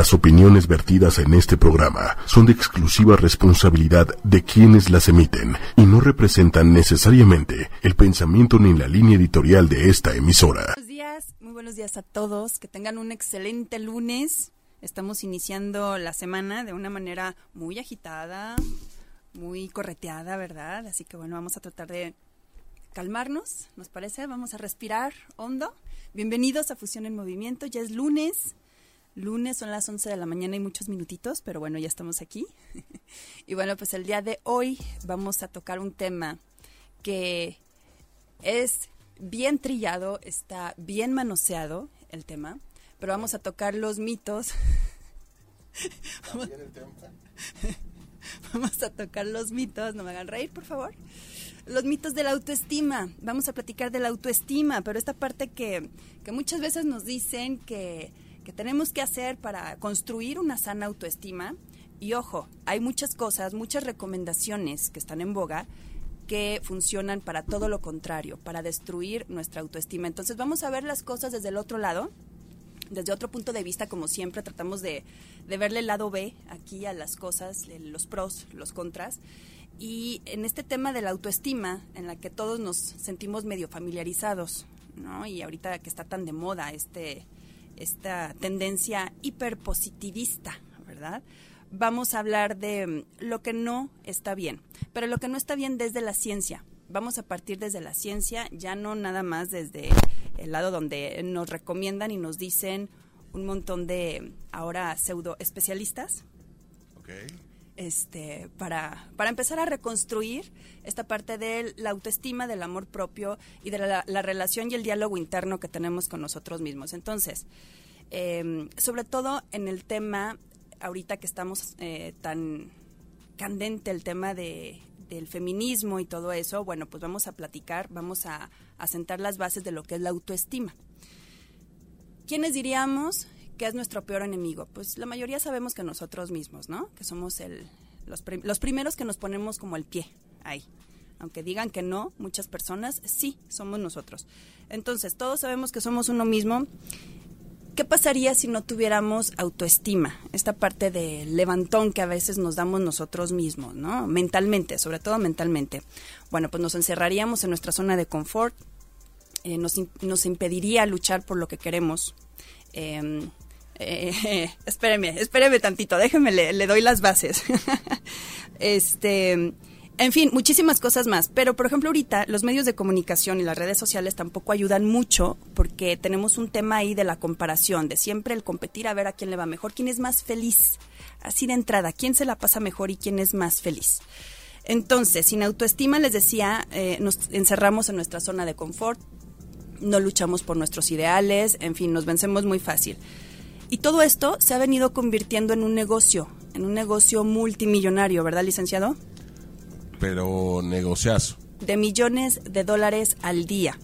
Las opiniones vertidas en este programa son de exclusiva responsabilidad de quienes las emiten y no representan necesariamente el pensamiento ni la línea editorial de esta emisora. Buenos días, muy buenos días a todos, que tengan un excelente lunes. Estamos iniciando la semana de una manera muy agitada, muy correteada, ¿verdad? Así que bueno, vamos a tratar de calmarnos, ¿nos parece? Vamos a respirar hondo. Bienvenidos a Fusión en Movimiento, ya es lunes. Lunes son las 11 de la mañana y muchos minutitos, pero bueno, ya estamos aquí. y bueno, pues el día de hoy vamos a tocar un tema que es bien trillado, está bien manoseado el tema, pero vamos a tocar los mitos. vamos a tocar los mitos, no me hagan reír, por favor. Los mitos de la autoestima. Vamos a platicar de la autoestima, pero esta parte que, que muchas veces nos dicen que que tenemos que hacer para construir una sana autoestima. Y ojo, hay muchas cosas, muchas recomendaciones que están en boga que funcionan para todo lo contrario, para destruir nuestra autoestima. Entonces vamos a ver las cosas desde el otro lado, desde otro punto de vista, como siempre tratamos de, de verle el lado B aquí a las cosas, los pros, los contras. Y en este tema de la autoestima, en la que todos nos sentimos medio familiarizados, ¿no? Y ahorita que está tan de moda este, esta tendencia hiperpositivista, ¿verdad? Vamos a hablar de mm, lo que no está bien, pero lo que no está bien desde la ciencia. Vamos a partir desde la ciencia, ya no nada más desde el lado donde nos recomiendan y nos dicen un montón de ahora pseudo especialistas. Okay este, para, para empezar a reconstruir esta parte de la autoestima, del amor propio y de la, relación y el diálogo interno que tenemos con nosotros mismos. Entonces, em, sobre todo en el tema, ahorita que estamos eh, tan candente el tema de, del feminismo y todo eso, bueno, pues vamos a platicar, vamos a, a sentar las bases de lo que es la autoestima. ¿Quiénes diríamos ¿Qué es nuestro peor enemigo? Pues la mayoría sabemos que nosotros mismos, ¿no? Que somos el, los, los primeros que nos ponemos como el pie ahí. Aunque digan que no, muchas personas sí somos nosotros. Entonces, todos sabemos que somos uno mismo. ¿Qué pasaría si no tuviéramos autoestima? Esta parte de levantón que a veces nos damos nosotros mismos, ¿no? Mentalmente, sobre todo mentalmente. Bueno, pues nos encerraríamos en nuestra zona de confort, eh, nos, nos, impediría luchar por lo que queremos. Eh, eh, espéreme, espéreme tantito, déjeme, le, doy las bases. este, en fin, muchísimas cosas más. Pero, por ejemplo, ahorita los medios de comunicación y las redes sociales tampoco ayudan mucho porque tenemos un tema ahí de la comparación, de siempre el competir a ver a quién le va mejor, quién es más feliz. Así de entrada, quién se la pasa mejor y quién es más feliz. Entonces, sin autoestima, les decía, eh, nos encerramos en nuestra zona de confort, no luchamos por nuestros ideales, en fin, nos vencemos muy fácil. Y todo esto se ha venido convirtiendo en un negocio, en un negocio multimillonario, ¿verdad, licenciado? Pero negociazo. De millones de dólares al día.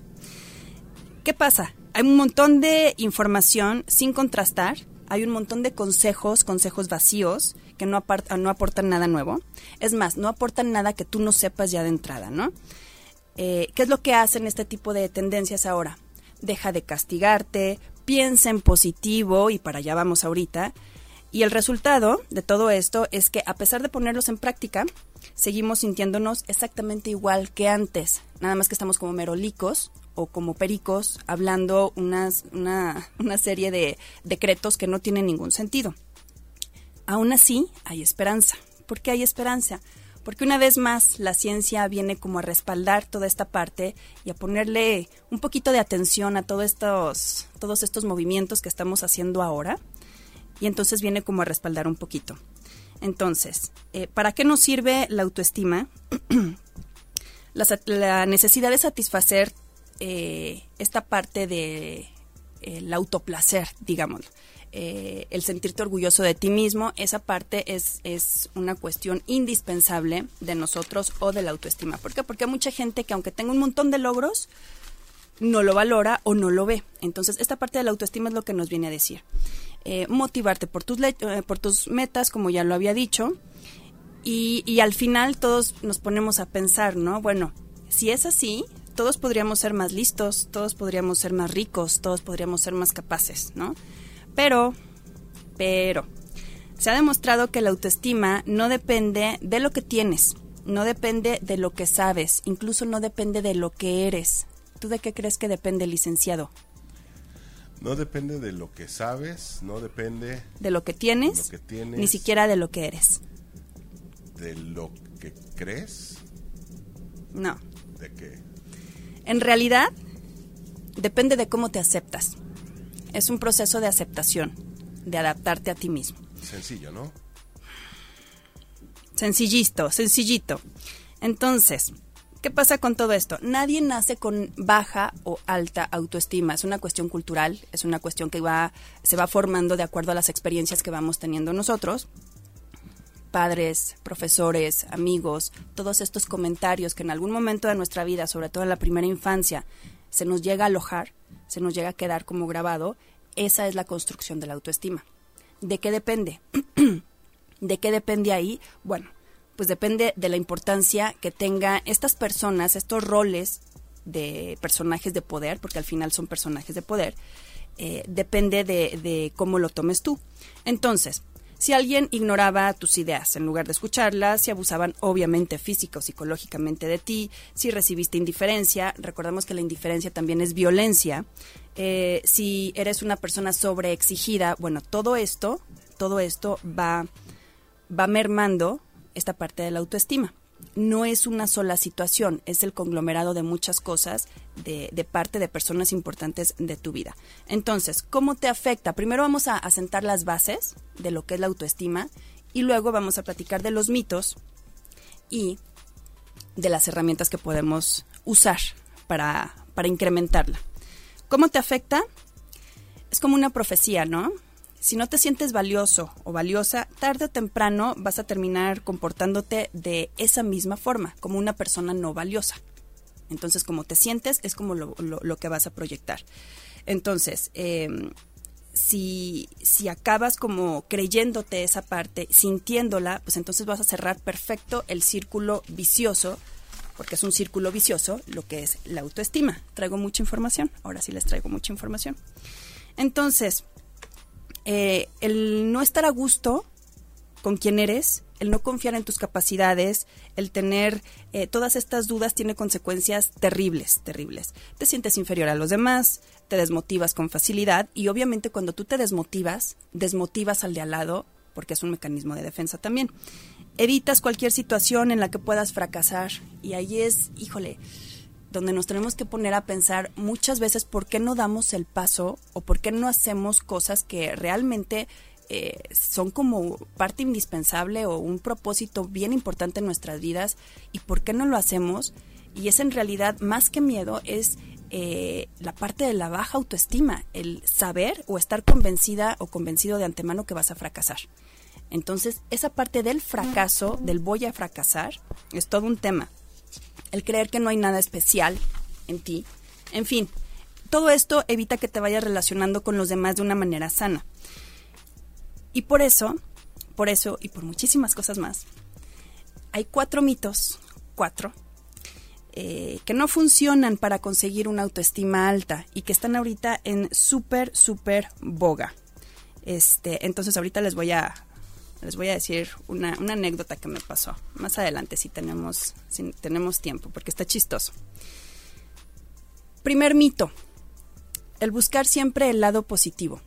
¿Qué pasa? Hay un montón de información sin contrastar, hay un montón de consejos, consejos vacíos, que no, no aportan nada nuevo. Es más, no aportan nada que tú no sepas ya de entrada, ¿no? Eh, ¿Qué es lo que hacen este tipo de tendencias ahora? Deja de castigarte, piensa en positivo y para allá vamos ahorita. Y el resultado de todo esto es que a pesar de ponerlos en práctica, seguimos sintiéndonos exactamente igual que antes, nada más que estamos como merolicos o como pericos hablando una, una serie de decretos que no tienen ningún sentido. Aún así, hay esperanza. ¿Por qué hay esperanza? Porque una vez más la ciencia viene como a respaldar toda esta parte y a ponerle un poquito de atención a todos estos, todos estos movimientos que estamos haciendo ahora, y entonces viene como a respaldar un poquito. Entonces, eh, ¿para qué nos sirve la autoestima? la, necesidad de satisfacer eh, esta parte de el autoplacer, digamos. Eh, el sentirte orgulloso de ti mismo, esa parte es, es una cuestión indispensable de nosotros o de la autoestima. ¿Por qué? Porque hay mucha gente que aunque tenga un montón de logros, no lo valora o no lo ve. Entonces, esta parte de la autoestima es lo que nos viene a decir. Eh, motivarte por tus, eh, por tus metas, como ya lo había dicho, y, y al final todos nos ponemos a pensar, ¿no? Bueno, si es así, todos podríamos ser más listos, todos podríamos ser más ricos, todos podríamos ser más capaces, ¿no? Pero Pero se ha demostrado que la autoestima no depende de lo que tienes, no depende de lo que sabes, incluso no depende de lo que eres. ¿Tú de qué crees que depende, licenciado? No depende de lo que sabes, no depende de lo que tienes, lo que tienes ni siquiera de lo que eres. ¿De lo que crees? No. ¿De qué? En realidad, depende de cómo te aceptas. Es un proceso de aceptación, de adaptarte a ti mismo. Sencillo, ¿no? Sencillito, sencillito. Entonces, ¿qué pasa con todo esto? Nadie nace con baja o alta autoestima. Es una cuestión cultural, es una cuestión que va, se va formando de acuerdo a las experiencias que vamos teniendo nosotros. Padres, profesores, amigos, todos estos comentarios que en algún momento de nuestra vida, sobre todo en la primera infancia, se nos llega a alojar, se nos llega a quedar como grabado, esa es la construcción de la autoestima. ¿De qué depende? ¿De qué depende ahí? Bueno, pues depende de la importancia que tenga estas personas, estos roles de personajes de poder, porque al final son personajes de poder, eh, depende de, de cómo lo tomes tú. Entonces, si alguien ignoraba tus ideas en lugar de escucharlas, si abusaban obviamente física o psicológicamente de ti, si recibiste indiferencia, recordemos que la indiferencia también es violencia, eh, si eres una persona sobreexigida, bueno, todo esto, todo esto va, va mermando esta parte de la autoestima no es una sola situación, es el conglomerado de muchas cosas de, parte de personas importantes de tu vida. Entonces, ¿cómo te afecta? Primero vamos a, sentar las bases de lo que es la autoestima y luego vamos a platicar de los mitos y de las herramientas que podemos usar para, para incrementarla. ¿Cómo te afecta? Es como una profecía, ¿no? Si no te sientes valioso o valiosa, tarde o temprano vas a terminar comportándote de esa misma forma, como una persona no valiosa. Entonces, como te sientes, es como lo, que vas a proyectar. Entonces, em, si, si acabas como creyéndote esa parte, sintiéndola, pues entonces vas a cerrar perfecto el círculo vicioso, porque es un círculo vicioso lo que es la autoestima. Traigo mucha información, ahora sí les traigo mucha información. Entonces, eh, el no estar a gusto con quien eres, el no confiar en tus capacidades, el tener eh, todas estas dudas tiene consecuencias terribles, terribles. Te sientes inferior a los demás, te desmotivas con facilidad y obviamente cuando tú te desmotivas, desmotivas al de al lado porque es un mecanismo de defensa también. Evitas cualquier situación en la que puedas fracasar y ahí es, híjole, donde nos tenemos que poner a pensar muchas veces por qué no damos el paso o por qué no hacemos cosas que realmente eh, son como parte indispensable o un propósito bien importante en nuestras vidas y por qué no lo hacemos. Y es en realidad más que miedo, es eh, la parte de la baja autoestima, el saber o estar convencida o convencido de antemano que vas a fracasar. Entonces, esa parte del fracaso, del voy a fracasar, es todo un tema el creer que no hay nada especial en ti. En fin, todo esto evita que te vayas relacionando con los demás de una manera sana. Y por eso, por eso y por muchísimas cosas más, hay cuatro mitos, cuatro, eh, que no funcionan para conseguir una autoestima alta y que están ahorita en súper, súper boga. Este, entonces ahorita les voy a les voy a decir una, anécdota que me pasó. Más adelante si tenemos, tenemos tiempo, porque está chistoso. Primer mito, el buscar siempre el lado positivo.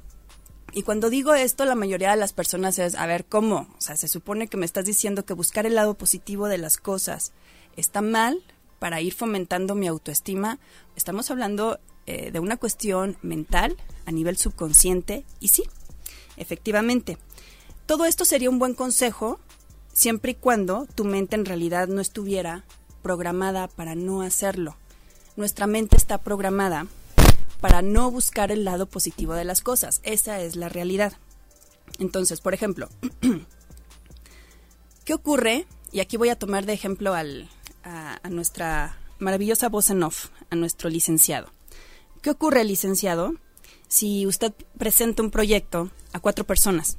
Y cuando digo esto, la mayoría de las personas es, a ver, ¿cómo? O sea, se supone que me estás diciendo que buscar el lado positivo de las cosas está mal para ir fomentando mi autoestima. Estamos hablando eh, de una cuestión mental a nivel subconsciente y sí, efectivamente, todo esto sería un buen consejo siempre y cuando tu mente en realidad no estuviera programada para no hacerlo. Nuestra mente está programada para no buscar el lado positivo de las cosas. Esa es la realidad. Entonces, por ejemplo, ¿qué ocurre? Y aquí voy a tomar de ejemplo al, a, a, nuestra maravillosa voz en off, a nuestro licenciado. ¿Qué ocurre, licenciado, si usted presenta un proyecto a cuatro personas?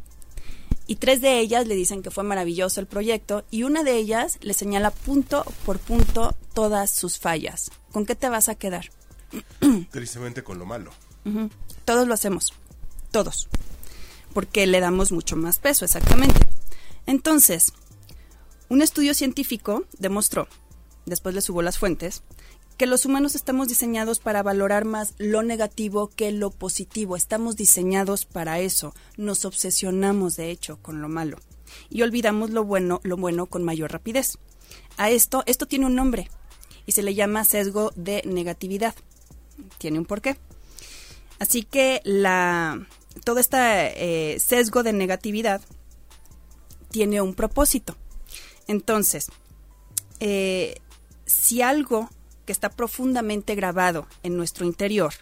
Y tres de ellas le dicen que fue maravilloso el proyecto y una de ellas le señala punto por punto todas sus fallas. ¿Con qué te vas a quedar? Tristemente con lo malo. Todos lo hacemos. Todos. porque le damos mucho más peso, exactamente. Entonces, un estudio científico demostró, después le subo las fuentes, que los humanos estamos diseñados para valorar más lo negativo que lo positivo. Estamos diseñados para eso. Nos obsesionamos, de hecho, con lo malo. Y olvidamos lo bueno, lo bueno con mayor rapidez. A esto, esto tiene un nombre y se le llama sesgo de negatividad. Tiene un porqué. Así que la, todo este eh, sesgo de negatividad tiene un propósito. Entonces, eh, si algo que está profundamente grabado en nuestro interior,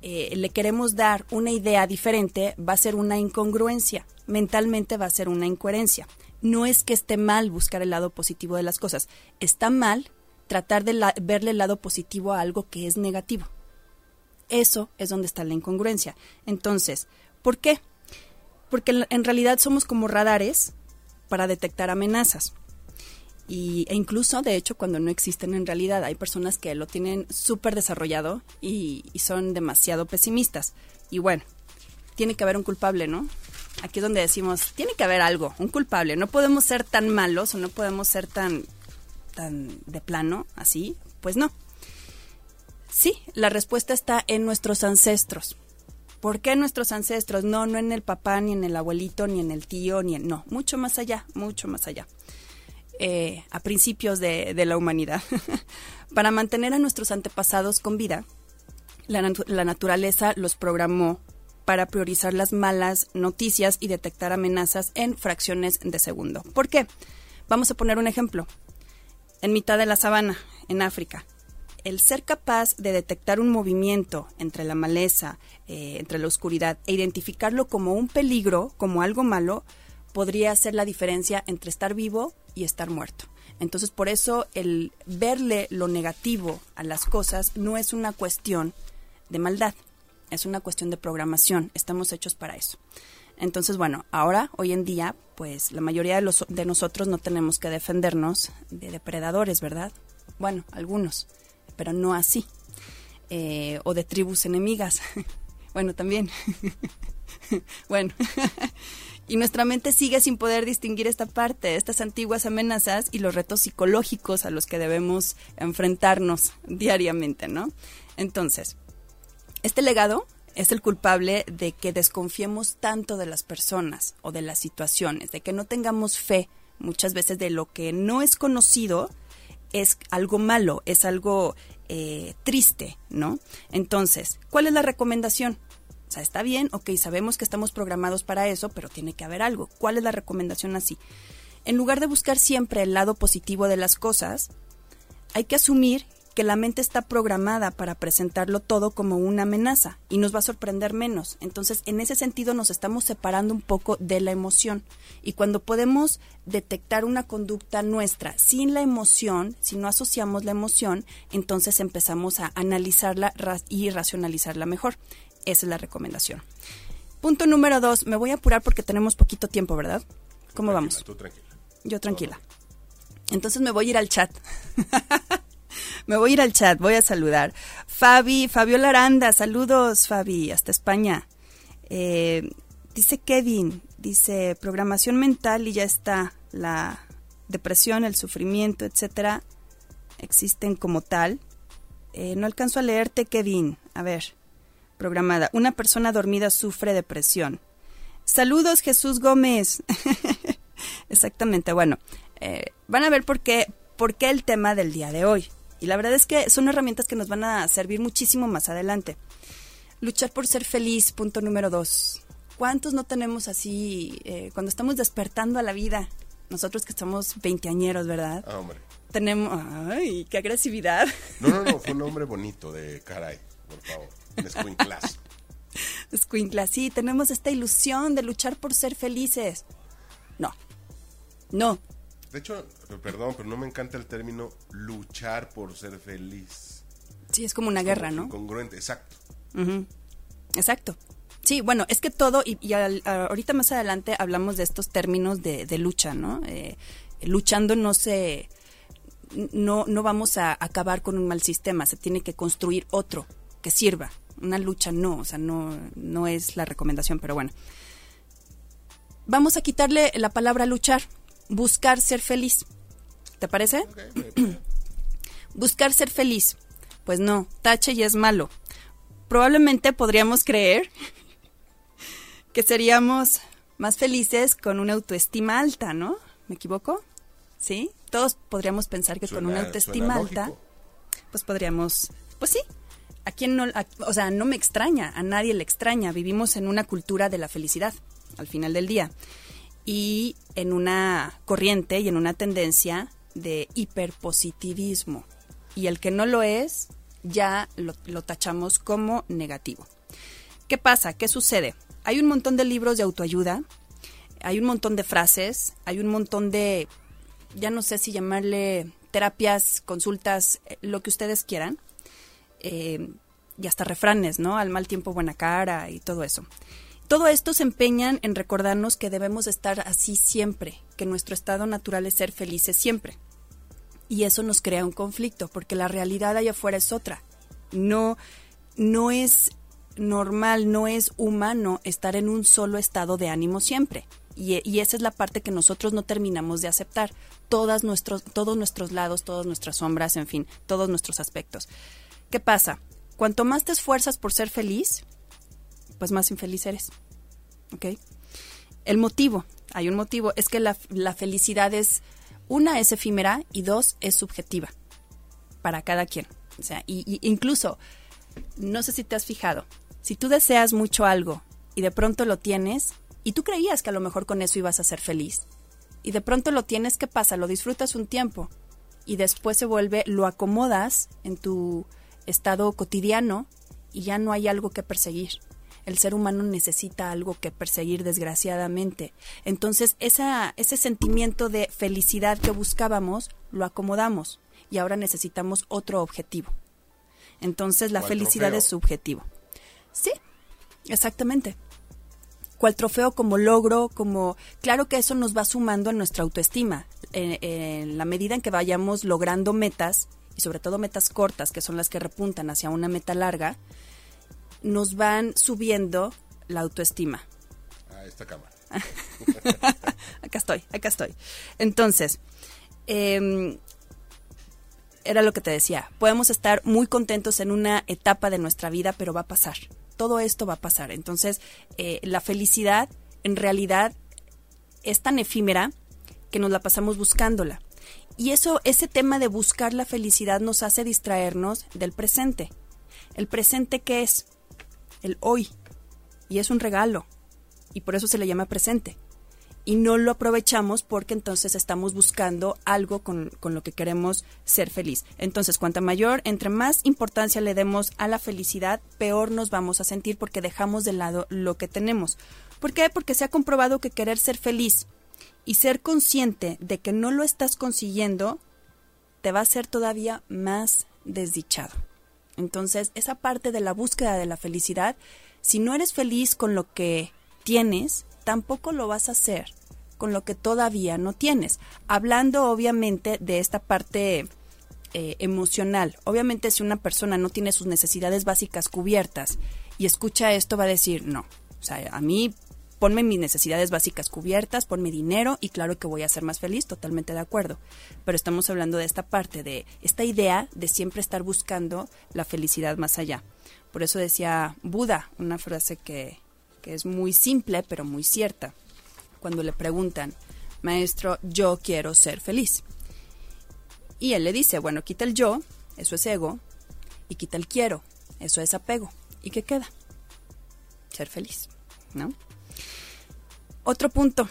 eh, le queremos dar una idea diferente, va a ser una incongruencia. Mentalmente va a ser una incoherencia. No es que esté mal buscar el lado positivo de las cosas, está mal tratar de verle el lado positivo a algo que es negativo. Eso es donde está la incongruencia. Entonces, ¿por qué? Porque en realidad somos como radares para detectar amenazas. Y, e incluso, de hecho, cuando no existen en realidad, hay personas que lo tienen súper desarrollado y, son demasiado pesimistas. Y bueno, tiene que haber un culpable, ¿no? Aquí es donde decimos, tiene que haber algo, un culpable. No podemos ser tan malos o no podemos ser tan, tan de plano, así. Pues no. Sí, la respuesta está en nuestros ancestros. ¿Por qué nuestros ancestros? No, no en el papá, ni en el abuelito, ni en el tío, ni en... No, mucho más allá, mucho más allá. Eh, a principios de, la humanidad. Para mantener a nuestros antepasados con vida, la, naturaleza los programó para priorizar las malas noticias y detectar amenazas en fracciones de segundo. ¿Por qué? Vamos a poner un ejemplo. En mitad de la sabana, en África, el ser capaz de detectar un movimiento entre la maleza, eh, entre la oscuridad, e identificarlo como un peligro, como algo malo, podría hacer la diferencia entre estar vivo y estar muerto. Entonces, por eso el verle lo negativo a las cosas no es una cuestión de maldad, es una cuestión de programación. Estamos hechos para eso. Entonces, bueno, ahora, hoy en día, pues la mayoría de, los, de nosotros no tenemos que defendernos de depredadores, ¿verdad? Bueno, algunos, pero no así. Eh, o de tribus enemigas. bueno, también. bueno. Y nuestra mente sigue sin poder distinguir esta parte, estas antiguas amenazas y los retos psicológicos a los que debemos enfrentarnos diariamente, ¿no? Entonces, este legado es el culpable de que desconfiemos tanto de las personas o de las situaciones, de que no tengamos fe muchas veces de lo que no es conocido es algo malo, es algo eh, triste, ¿no? Entonces, ¿cuál es la recomendación? O sea, está bien, ok, sabemos que estamos programados para eso, pero tiene que haber algo. ¿Cuál es la recomendación así? En lugar de buscar siempre el lado positivo de las cosas, hay que asumir que la mente está programada para presentarlo todo como una amenaza y nos va a sorprender menos. Entonces, en ese sentido nos estamos separando un poco de la emoción. Y cuando podemos detectar una conducta nuestra sin la emoción, si no asociamos la emoción, entonces empezamos a analizarla y racionalizarla mejor. Esa es la recomendación. Punto número dos, me voy a apurar porque tenemos poquito tiempo, ¿verdad? ¿Cómo vamos? Tú tranquila. Yo tranquila. Entonces me voy a ir al chat. me voy a ir al chat, voy a saludar. Fabi, Fabiola Aranda, saludos Fabi, hasta España. Eh, dice Kevin, dice programación mental y ya está. La depresión, el sufrimiento, etcétera, existen como tal. Eh, no alcanzo a leerte, Kevin. A ver programada. Una persona dormida sufre depresión. Saludos, Jesús Gómez. Exactamente, bueno, eh, van a ver por qué, por qué el tema del día de hoy. Y la verdad es que son herramientas que nos van a servir muchísimo más adelante. Luchar por ser feliz, punto número dos. ¿Cuántos no tenemos así eh, cuando estamos despertando a la vida? Nosotros que somos veinteañeros, ¿verdad? Ah, hombre. Tenemos... ¡Ay, qué agresividad! No, no, no, fue un hombre bonito de caray, por favor. Escuinclas. Escuinclas, sí, tenemos esta ilusión de luchar por ser felices. No, no. De hecho, perdón, pero no me encanta el término luchar por ser feliz. Sí, es como una guerra, ¿no? Incongruente, exacto. Exacto. Sí, bueno, es que todo, y, ahorita más adelante hablamos de estos términos de, lucha, ¿no? Eh, luchando no se, no, no vamos a acabar con un mal sistema, se tiene que construir otro que sirva una lucha no, o sea, no, no es la recomendación, pero bueno. vamos a quitarle la palabra luchar, buscar ser feliz. ¿Te parece? buscar ser feliz. Pues no, tache y es malo. Probablemente podríamos creer que seríamos más felices con una autoestima alta, ¿no? ¿Me equivoco? ¿Sí? Todos podríamos pensar que con una autoestima alta, pues podríamos, pues sí. ¿A quién no, o sea, no me extraña, a nadie le extraña. Vivimos en una cultura de la felicidad, al final del día. Y en una corriente y en una tendencia de hiperpositivismo. Y el que no lo es, ya lo, lo tachamos como negativo. ¿Qué pasa? ¿Qué sucede? Hay un montón de libros de autoayuda, hay un montón de frases, hay un montón de, ya no sé si llamarle terapias, consultas, eh, lo que ustedes quieran, eh, y hasta refranes, ¿no? Al mal tiempo, buena cara y todo eso. Todo esto se empeñan en recordarnos que debemos estar así siempre, que nuestro estado natural es ser felices siempre. Y eso nos crea un conflicto, porque la realidad allá afuera es otra. No, no es normal, no es humano estar en un solo estado de ánimo siempre. Y, esa es la parte que nosotros no terminamos de aceptar. Nuestros, todos nuestros lados, todas nuestras sombras, en fin, todos nuestros aspectos. ¿Qué pasa? Cuanto más te esfuerzas por ser feliz, pues más infeliz eres. ¿Ok? El motivo, hay un motivo, es que la, felicidad es, una, es efímera y dos, es subjetiva para cada quien. O sea, y incluso, no sé si te has fijado, si tú deseas mucho algo y de pronto lo tienes, y tú creías que a lo mejor con eso ibas a ser feliz. Y de pronto lo tienes, ¿qué pasa? Lo disfrutas un tiempo y después se vuelve, lo acomodas en tu estado cotidiano y ya no hay algo que perseguir. El ser humano necesita algo que perseguir, desgraciadamente. Entonces, esa, ese sentimiento de felicidad que buscábamos, lo acomodamos y ahora necesitamos otro objetivo. Entonces, la felicidad es subjetivo. Sí, exactamente cual trofeo como logro, como claro que eso nos va sumando en nuestra autoestima. En, la medida en que vayamos logrando metas, y sobre todo metas cortas, que son las que repuntan hacia una meta larga, nos van subiendo la autoestima. A esta cámara. acá estoy, acá estoy. Entonces, em, era lo que te decía, podemos estar muy contentos en una etapa de nuestra vida, pero va a pasar todo esto va a pasar. Entonces, eh, la felicidad en realidad es tan efímera que nos la pasamos buscándola. Y eso, ese tema de buscar la felicidad nos hace distraernos del presente. ¿El presente qué es? El hoy. Y es un regalo. Y por eso se le llama presente y no lo aprovechamos porque entonces estamos buscando algo con, lo que queremos ser feliz. Entonces, cuanta mayor, entre más importancia le demos a la felicidad, peor nos vamos a sentir porque dejamos de lado lo que tenemos. ¿Por qué? Porque se ha comprobado que querer ser feliz y ser consciente de que no lo estás consiguiendo te va a hacer todavía más desdichado. Entonces, esa parte de la búsqueda de la felicidad, si no eres feliz con lo que tienes, tampoco lo vas a hacer con lo que todavía no tienes. Hablando obviamente de esta parte eh, emocional. Obviamente si una persona no tiene sus necesidades básicas cubiertas y escucha esto va a decir, no, o sea, a mí ponme mis necesidades básicas cubiertas, ponme dinero y claro que voy a ser más feliz, totalmente de acuerdo. Pero estamos hablando de esta parte, de esta idea de siempre estar buscando la felicidad más allá. Por eso decía Buda, una frase que, que es muy simple pero muy cierta cuando le preguntan, maestro, yo quiero ser feliz. Y él le dice, bueno, quita el yo, eso es ego, y quita el quiero, eso es apego. ¿Y qué queda? Ser feliz, ¿no? Otro punto,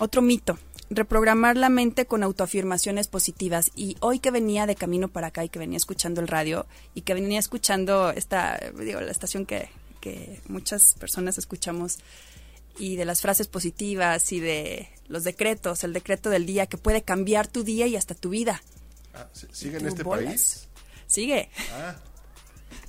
otro mito, reprogramar la mente con autoafirmaciones positivas. Y hoy que venía de camino para acá y que venía escuchando el radio y que venía escuchando esta, digo, la estación que, que muchas personas escuchamos y de las frases positivas y de los decretos, el decreto del día que puede cambiar tu día y hasta tu vida. Ah, ¿Sigue en este país? Sigue. Ah.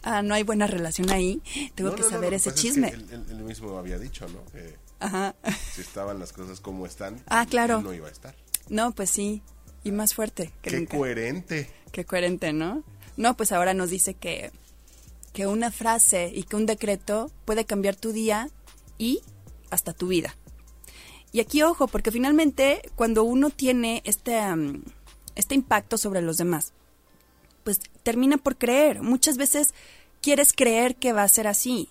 ah. no hay buena relación ahí. Tengo que saber ese chisme. él, mismo había dicho, ¿no? Que Ajá. si estaban las cosas como están, ah, claro. no iba a estar. No, pues sí. Y más fuerte. Que Qué coherente. Qué coherente, ¿no? No, pues ahora nos dice que, que una frase y que un decreto puede cambiar tu día y hasta tu vida. Y aquí ojo, porque finalmente cuando uno tiene este, este impacto sobre los demás, pues termina por creer. Muchas veces quieres creer que va a ser así.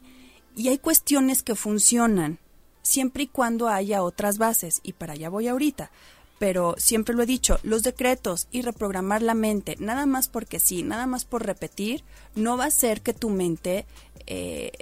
Y hay cuestiones que funcionan siempre y cuando haya otras bases. Y para allá voy ahorita. Pero siempre lo he dicho, los decretos y reprogramar la mente, nada más porque sí, nada más por repetir, no va a ser que tu mente eh,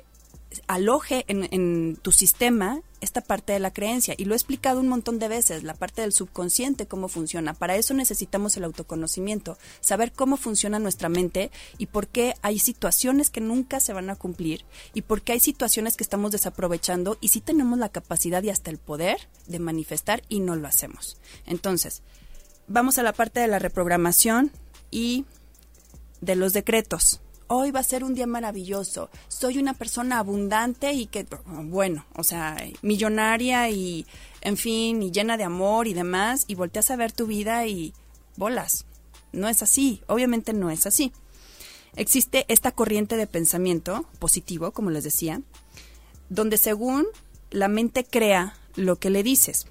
aloje en, tu sistema esta parte de la creencia. Y lo he explicado un montón de veces, la parte del subconsciente, cómo funciona. Para eso necesitamos el autoconocimiento, saber cómo funciona nuestra mente y por qué hay situaciones que nunca se van a cumplir y por qué hay situaciones que estamos desaprovechando y si tenemos la capacidad y hasta el poder de manifestar y no lo hacemos. Entonces, vamos a la parte de la reprogramación y de los decretos hoy va a ser un día maravilloso, soy una persona abundante y que, bueno, o sea, millonaria y, en fin, y llena de amor y demás, y volteas a ver tu vida y bolas. No es así, obviamente no es así. Existe esta corriente de pensamiento positivo, como les decía, donde según la mente crea lo que le dices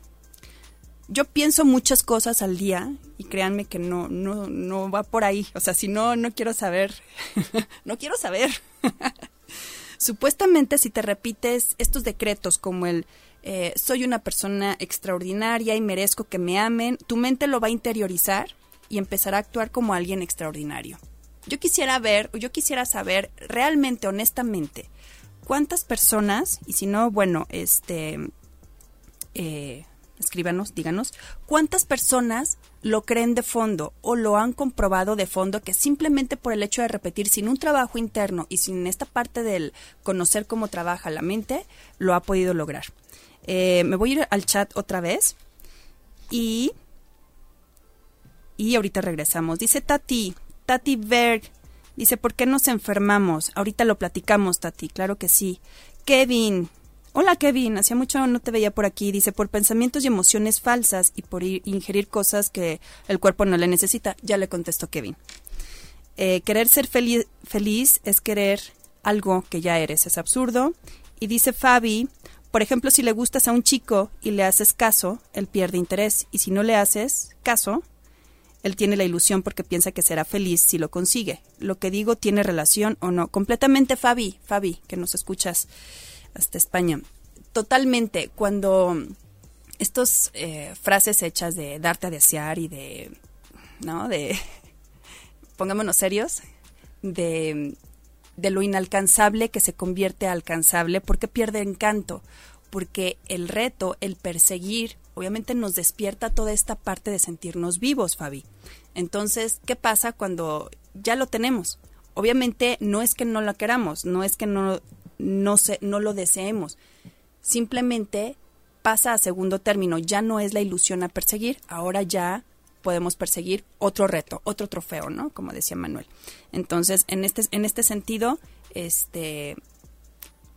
yo pienso muchas cosas al día y créanme que no, no, no va por ahí. O sea, si no, no quiero saber. no quiero saber. Supuestamente si te repites estos decretos como el eh, soy una persona extraordinaria y merezco que me amen, tu mente lo va a interiorizar y empezará a actuar como alguien extraordinario. Yo quisiera ver, yo quisiera saber realmente, honestamente, cuántas personas, y si no, bueno, este, eh, escríbanos, díganos, ¿cuántas personas lo creen de fondo o lo han comprobado de fondo que simplemente por el hecho de repetir sin un trabajo interno y sin esta parte del conocer cómo trabaja la mente, lo ha podido lograr? Eh, me voy a ir al chat otra vez y, y ahorita regresamos. Dice Tati, Tati Berg, dice, ¿por qué nos enfermamos? Ahorita lo platicamos, Tati, claro que sí. Kevin, Hola Kevin, hacía mucho no te veía por aquí. Dice, por pensamientos y emociones falsas y por ingerir cosas que el cuerpo no le necesita. Ya le contestó Kevin. Eh, querer ser feliz es querer algo que ya eres. Es absurdo. Y dice Fabi, por ejemplo, si le gustas a un chico y le haces caso, él pierde interés. Y si no le haces caso, él tiene la ilusión porque piensa que será feliz si lo consigue. Lo que digo tiene relación o no. Completamente Fabi, Fabi, que nos escuchas hasta España. Totalmente, cuando estas eh, frases hechas de darte a desear y de, ¿no? De, pongámonos serios, de, de lo inalcanzable que se convierte a alcanzable, porque pierde encanto, porque el reto, el perseguir, obviamente nos despierta toda esta parte de sentirnos vivos, Fabi. Entonces, ¿qué pasa cuando ya lo tenemos? Obviamente no es que no lo queramos, no es que no no, se, no lo deseemos. Simplemente pasa a segundo término, ya no es la ilusión a perseguir, ahora ya podemos perseguir otro reto, otro trofeo, ¿no? Como decía Manuel. Entonces, en este, en este sentido, este,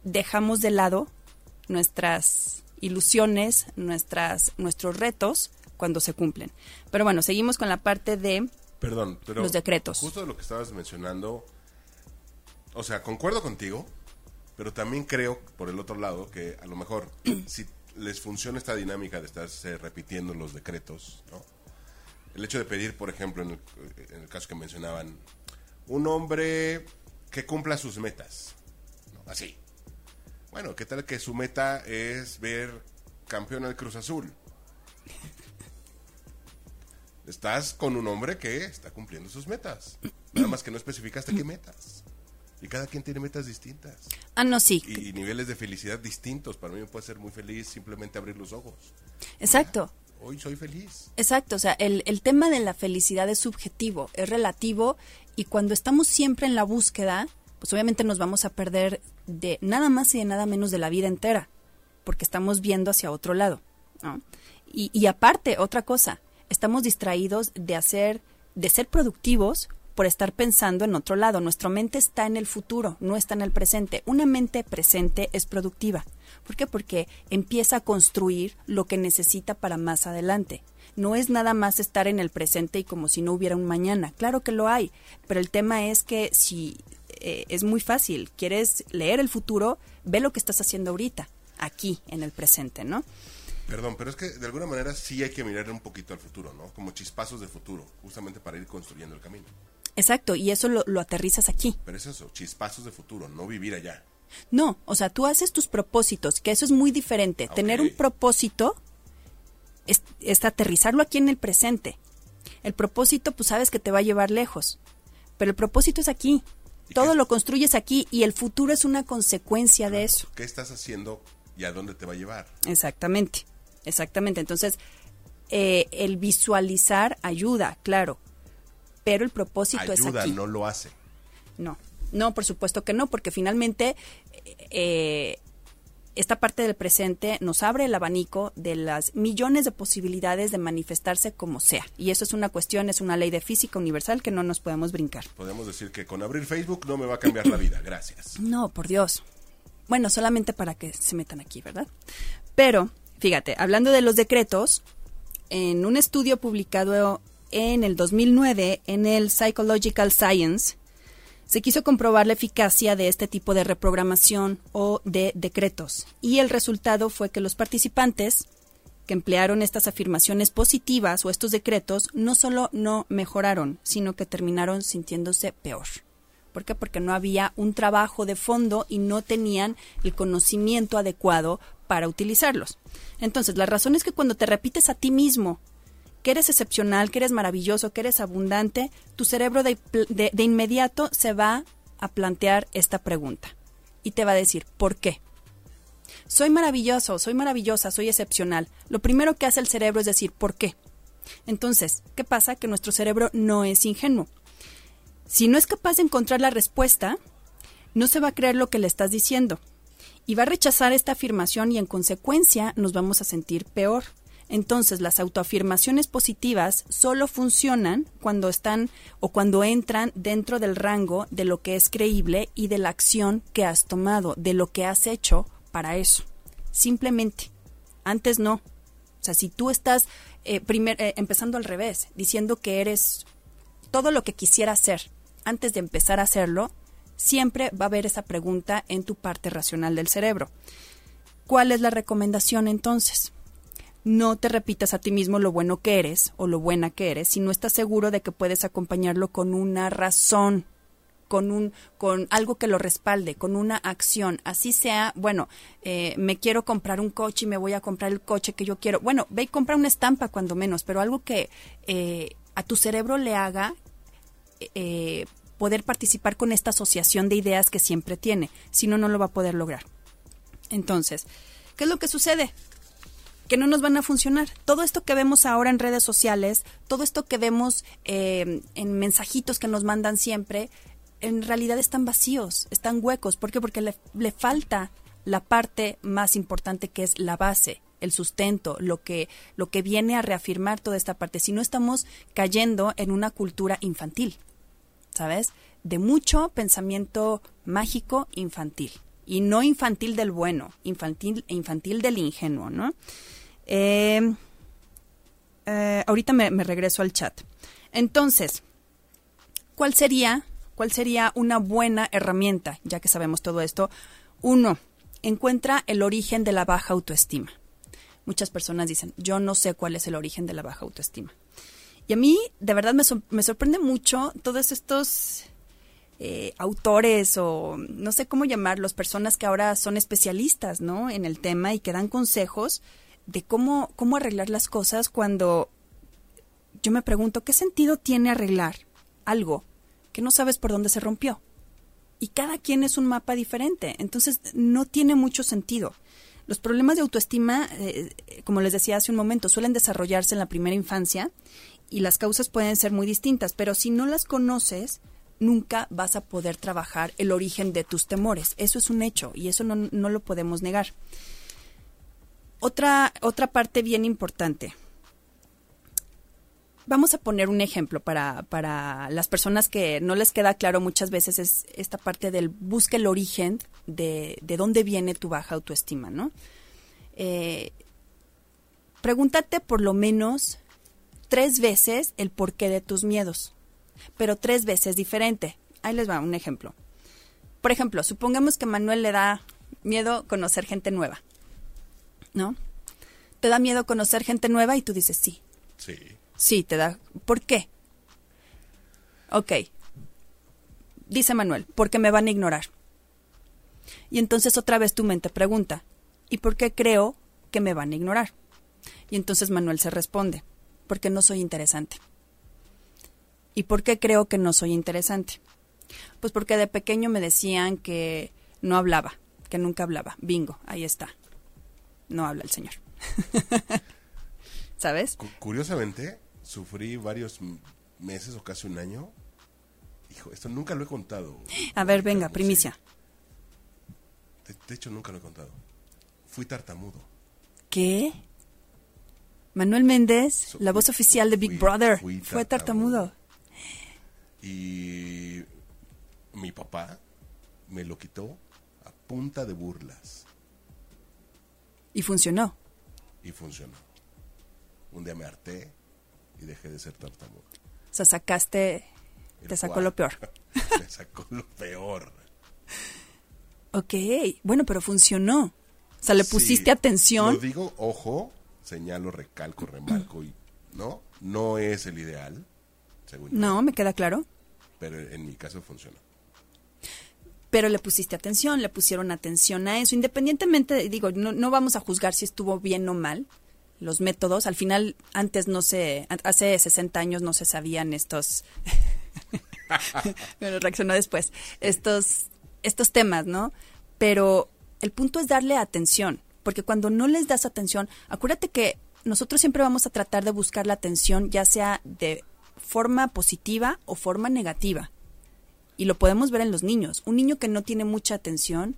dejamos de lado nuestras ilusiones, nuestras, nuestros retos cuando se cumplen. Pero bueno, seguimos con la parte de Perdón, los decretos. Justo de lo que estabas mencionando, o sea, concuerdo contigo, pero también creo, por el otro lado, que a lo mejor si les funciona esta dinámica de estarse repitiendo los decretos, ¿no? El hecho de pedir, por ejemplo, en el, caso que mencionaban, un hombre que cumpla sus metas, así. Bueno, ¿qué tal que su meta es ver campeón al Cruz Azul? Estás con un hombre que está cumpliendo sus metas. Nada más que no especificaste qué metas. Y cada quien tiene metas distintas. Ah, no, sí. Y, niveles de felicidad distintos. Para mí me puede ser muy feliz simplemente abrir los ojos. Exacto. hoy soy feliz. Exacto, o sea, el, el tema de la felicidad es subjetivo, es relativo y cuando estamos siempre en la búsqueda, pues obviamente nos vamos a perder de nada más y de nada menos de la vida entera, porque estamos viendo hacia otro lado. ¿no? Y, y aparte, otra cosa, estamos distraídos de hacer, de ser productivos por estar pensando en otro lado. Nuestra mente está en el futuro, no está en el presente. Una mente presente es productiva. ¿Por qué? Porque empieza a construir lo que necesita para más adelante. No es nada más estar en el presente y como si no hubiera un mañana. Claro que lo hay, pero el tema es que si eh, es muy fácil, quieres leer el futuro, ve lo que estás haciendo ahorita, aquí, en el presente, ¿no? Perdón, pero es que de alguna manera sí hay que mirar un poquito al futuro, ¿no? Como chispazos de futuro, justamente para ir construyendo el camino. Exacto, y eso lo, lo aterrizas aquí. Pero es eso, chispazos de futuro, no vivir allá. No, o sea, tú haces tus propósitos, que eso es muy diferente. Tener un propósito es, es aterrizarlo aquí en el presente. El propósito, pues sabes que te va a llevar lejos, pero el propósito es aquí. ¿Y Todo qué- lo construyes aquí y el futuro es una consecuencia de eso. ¿Qué estás haciendo y a dónde te va a llevar? Exactamente, exactamente. Entonces, eh, el visualizar ayuda, claro, pero el propósito es Ayuda, aquí. no lo hace. No, no, por supuesto que no, porque finalmente eh, esta parte del presente nos abre el abanico de las millones de posibilidades de manifestarse como sea. Y eso es una cuestión, es una ley de física universal que no nos podemos brincar. Podemos decir que con abrir Facebook no me va a cambiar la vida, gracias. No, por Dios. Bueno, solamente para que se metan aquí, ¿verdad? Pero, fíjate, hablando de los decretos, en un estudio publicado en el 2009 en el Psychological Science, se quiso comprobar la eficacia de este tipo de reprogramación o de decretos. Y el resultado fue que los participantes que emplearon estas afirmaciones positivas o estos decretos no solo no mejoraron, sino que terminaron sintiéndose peor. ¿Por qué? Porque no había un trabajo de fondo y no tenían el conocimiento adecuado para utilizarlos. Entonces, la razón es que cuando te repites a ti mismo que eres excepcional, que eres maravilloso, que eres abundante, tu cerebro de, de- de inmediato se va a plantear esta pregunta y te va a decir, ¿por qué? Soy maravilloso, soy maravillosa, soy excepcional. Lo primero que hace el cerebro es decir, ¿por qué? Entonces, ¿qué pasa? Que nuestro cerebro no es ingenuo. Si no es capaz de encontrar la respuesta, no se va a creer lo que le estás diciendo y va a rechazar esta afirmación y en consecuencia nos vamos a sentir peor. Entonces, las autoafirmaciones positivas solo funcionan cuando están o cuando entran dentro del rango de lo que es creíble y de la acción que has tomado, de lo que has hecho para eso. Simplemente. Antes no. O sea, si tú estás eh, eh, empezando al revés, diciendo que eres todo lo que quisiera hacer antes de empezar a hacerlo, siempre va a haber esa pregunta en tu parte racional del cerebro. ¿Cuál es la recomendación entonces? No te repitas a ti mismo lo bueno que eres o lo buena que eres si no estás seguro de que puedes acompañarlo con una razón, con un, con algo que lo respalde, con una acción. Así sea, bueno, eh, me quiero comprar un coche y me voy a comprar el coche que yo quiero. Bueno, ve y compra una estampa cuando menos, pero algo que eh, a tu cerebro le haga eh, poder participar con esta asociación de ideas que siempre tiene. Si no, no lo va a poder lograr. Entonces, ¿qué es lo que sucede? Que no nos van a funcionar. Todo esto que vemos ahora en redes sociales, todo esto que vemos eh, en mensajitos que nos mandan siempre, en realidad están vacíos, están huecos. ¿Por qué? Porque le, le falta la parte más importante que es la base, el sustento, lo que, lo que viene a reafirmar toda esta parte. Si no estamos cayendo en una cultura infantil, ¿sabes? De mucho pensamiento mágico infantil. Y no infantil del bueno, infantil, infantil del ingenuo, ¿no? Eh, eh, ahorita me, regreso al chat. Entonces, ¿cuál sería, ¿cuál sería una buena herramienta, ya que sabemos todo esto? Uno, encuentra el origen de la baja autoestima. Muchas personas dicen, yo no sé cuál es el origen de la baja autoestima. Y a mí, de verdad, me sorprende mucho todos estos eh, autores o no sé cómo llamarlos, personas que ahora son especialistas, ¿no? En el tema y que dan consejos de cómo, cómo arreglar las cosas cuando yo me pregunto, ¿qué sentido tiene arreglar algo que no sabes por dónde se rompió? Y cada quien es un mapa diferente, entonces no tiene mucho sentido. Los problemas de autoestima, eh, como les decía hace un momento, suelen desarrollarse en la primera infancia y las causas pueden ser muy distintas, pero si no las conoces, nunca vas a poder trabajar el origen de tus temores. Eso es un hecho y eso no, no lo podemos negar. Otra, otra parte bien importante. Vamos a poner un ejemplo para, para las personas que no les queda claro muchas veces es esta parte del busca el origen de, de dónde viene tu baja autoestima, ¿no? Eh, pregúntate por lo menos tres veces el porqué de tus miedos, pero tres veces diferente. Ahí les va un ejemplo. Por ejemplo, supongamos que Manuel le da miedo conocer gente nueva, ¿no? ¿Te da miedo conocer gente nueva? Y tú dices, sí. Sí. Sí, te da. ¿Por qué? Ok. Dice Manuel, porque me van a ignorar. Y entonces otra vez tu mente pregunta, ¿y por qué creo que me van a ignorar? Y entonces Manuel se responde, porque no soy interesante. ¿Y por qué creo que no soy interesante? Pues porque de pequeño me decían que no hablaba, que nunca hablaba. Bingo, ahí está. No habla el señor. ¿Sabes? Cu- curiosamente, sufrí varios meses o casi un año. Hijo, esto nunca lo he contado. A ver, venga, primicia. De, de hecho, nunca lo he contado. Fui tartamudo. ¿Qué? Manuel Méndez, So- la voz fui- oficial de Big fui- Brother, fui fue tartamudo. Y mi papá me lo quitó a punta de burlas. Y funcionó. Y funcionó. Un día me harté y dejé de ser tartamudo. O sea, sacaste, El te sacó lo peor. me sacó lo peor. Ok, bueno, pero funcionó. O sea, le Sí, pusiste atención. Lo digo, ojo, señalo, recalco, remarco y no, no es el ideal, según yo, No, me queda claro. pero en mi caso funcionó. Pero le pusiste atención, le pusieron atención a eso. Independientemente, de- digo, no, vamos a juzgar si estuvo bien o mal los métodos. Al final, antes no se, hace 60 años no se sabían estos, bueno, reaccionó después, estos, estos temas, ¿no? Pero el punto es darle atención, porque cuando no les das atención, acuérdate que nosotros siempre vamos a tratar de buscar la atención, ya sea de forma positiva o forma negativa. Y lo podemos ver en los niños. Un niño que no tiene mucha atención,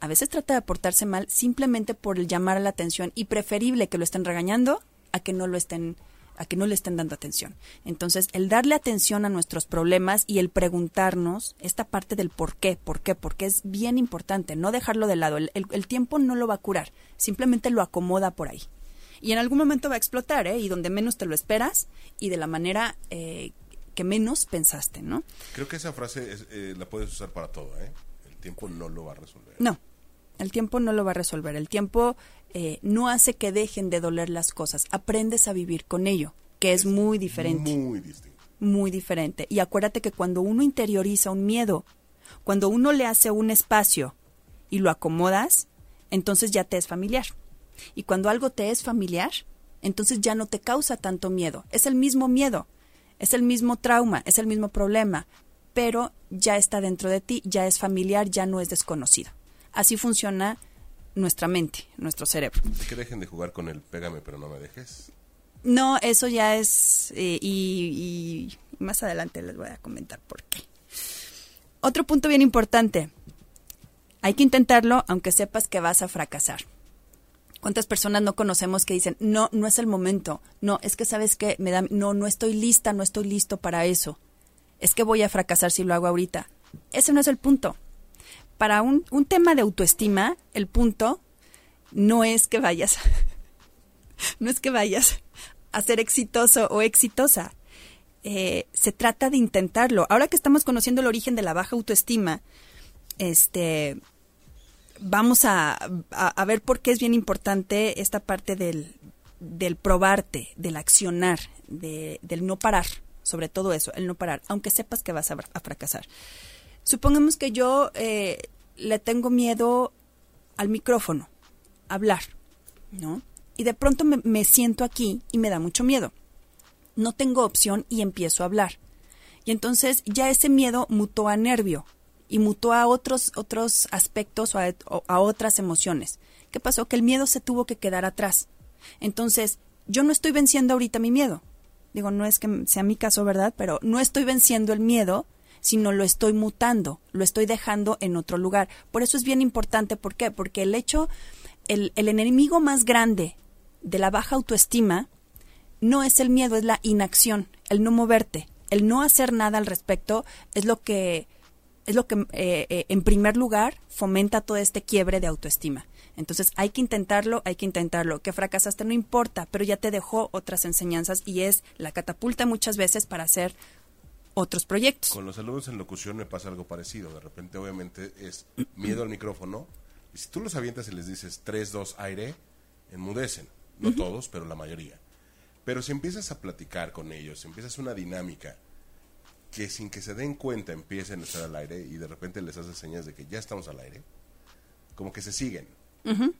a veces trata de portarse mal simplemente por el llamar la atención y preferible que lo estén regañando a que no lo estén a que no le estén dando atención. Entonces, el darle atención a nuestros problemas y el preguntarnos esta parte del por qué, por qué, por qué es bien importante, no dejarlo de lado. El tiempo no lo va a curar, simplemente lo acomoda por ahí. Y en algún momento va a explotar, ¿eh? Y donde menos te lo esperas y de la manera eh, que menos pensaste, ¿no? Creo que esa frase es, eh, la puedes usar para todo, ¿eh? El tiempo no lo va a resolver. No, el tiempo no lo va a resolver. El tiempo eh, no hace que dejen de doler las cosas. Aprendes a vivir con ello, que es muy diferente, Muy distinto. muy diferente. Y acuérdate que cuando uno interioriza un miedo, cuando uno le hace un espacio y lo acomodas, entonces ya te es familiar. Y cuando algo te es familiar, entonces ya no te causa tanto miedo. Es el mismo miedo, es el mismo trauma, es el mismo problema, pero ya está dentro de ti, ya es familiar, ya no es desconocido. Así funciona nuestra mente, nuestro cerebro. Que dejen de jugar con el pégame pero no me dejes. No, eso ya es... eh, y, y más adelante les voy a comentar por qué. Otro punto bien importante. Hay que intentarlo aunque sepas que vas a fracasar. ¿Cuántas personas no conocemos que dicen, no, no es el momento, no, es que sabes que me da, no, no estoy lista, no estoy listo para eso, es que voy a fracasar si lo hago ahorita? Ese no es el punto. Para un, un tema de autoestima, el punto no es que vayas, no es que vayas a ser exitoso o exitosa. Eh, se trata de intentarlo. Ahora que estamos conociendo el origen de la baja autoestima, este, vamos a, a, ver por qué es bien importante esta parte del, del probarte, del accionar, de, del no parar, sobre todo eso, el no parar, aunque sepas que vas a, fracasar. Supongamos que yo eh, le tengo miedo al micrófono, hablar, ¿no? Y de pronto me, me siento aquí y me da mucho miedo. No tengo opción y empiezo a hablar. Y entonces ya ese miedo mutó a nervio y mutó a otros, otros aspectos o a, a otras emociones. ¿Qué pasó? Que el miedo se tuvo que quedar atrás. Entonces, yo no estoy venciendo ahorita mi miedo. Digo, no es que sea mi caso, ¿verdad? Pero no estoy venciendo el miedo, sino lo estoy mutando, lo estoy dejando en otro lugar. Por eso es bien importante, ¿por qué? Porque el hecho, el, el enemigo más grande de la baja autoestima no es el miedo, es la inacción, el no moverte, el no hacer nada al respecto es lo que es lo que eh, eh, en primer lugar fomenta todo este quiebre de autoestima. Entonces hay que intentarlo, hay que intentarlo. Que fracasaste no importa, pero ya te dejó otras enseñanzas y es la catapulta muchas veces para hacer otros proyectos. Con los alumnos en locución me pasa algo parecido. De repente, obviamente, es miedo al micrófono. Y si tú los avientas y les dices 3, 2, aire, enmudecen. no todos, pero la mayoría. Pero si empiezas a platicar con ellos, si empiezas una dinámica que sin que se den cuenta empiecen a estar al aire y de repente les haces señas de que ya estamos al aire, como que se siguen.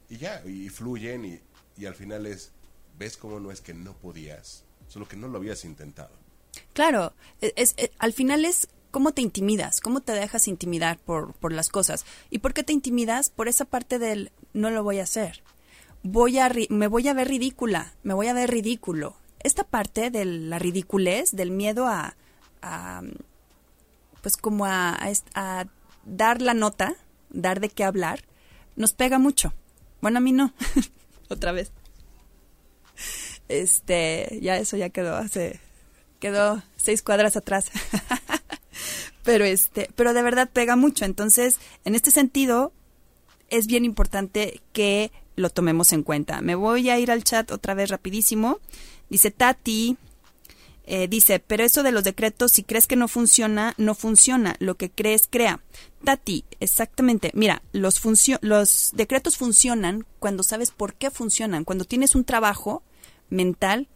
Y ya, y fluyen y, y al final es, ves cómo no es que no podías, solo que no lo habías intentado. Claro, e, es, es- al final es cómo te intimidas, cómo te dejas intimidar por, por las cosas. ¿Y por qué te intimidas? Por esa parte del no lo voy a hacer. Voy a ri- me voy a ver ridícula, me voy a ver ridículo. Esta parte de la ridiculez, del miedo a, a, pues como a, a dar la nota, dar de qué hablar, nos pega mucho. Bueno, a mí no. Otra vez. Este, ya eso ya quedó hace, quedó seis cuadras atrás. pero este, pero de verdad pega mucho. Entonces, en este sentido, es bien importante que lo tomemos en cuenta. Me voy a ir al chat otra vez rapidísimo. Dice Tati, eh, dice, pero eso de los decretos, si crees que no funciona, no funciona. Lo que crees, crea. Tati, exactamente. Mira, los, los decretos funcionan cuando sabes por qué funcionan. Cuando tienes un trabajo mental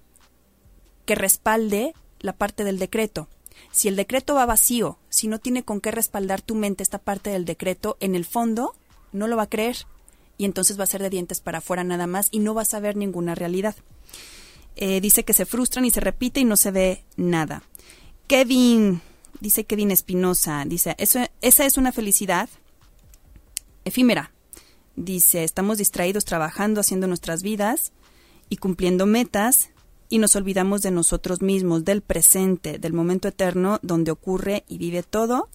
que respalde la parte del decreto. Si el decreto va vacío, si no tiene con qué respaldar tu mente esta parte del decreto, en el fondo no lo va a creer. Y entonces va a ser de dientes para afuera nada más y no vas a ver ninguna realidad. Eh, dice que se frustran y se repite y no se ve nada. Kevin, dice Kevin Espinosa, dice, eso, esa es una felicidad efímera. Dice, estamos distraídos trabajando, haciendo nuestras vidas y cumpliendo metas y nos olvidamos de nosotros mismos, del presente, del momento eterno donde ocurre y vive todo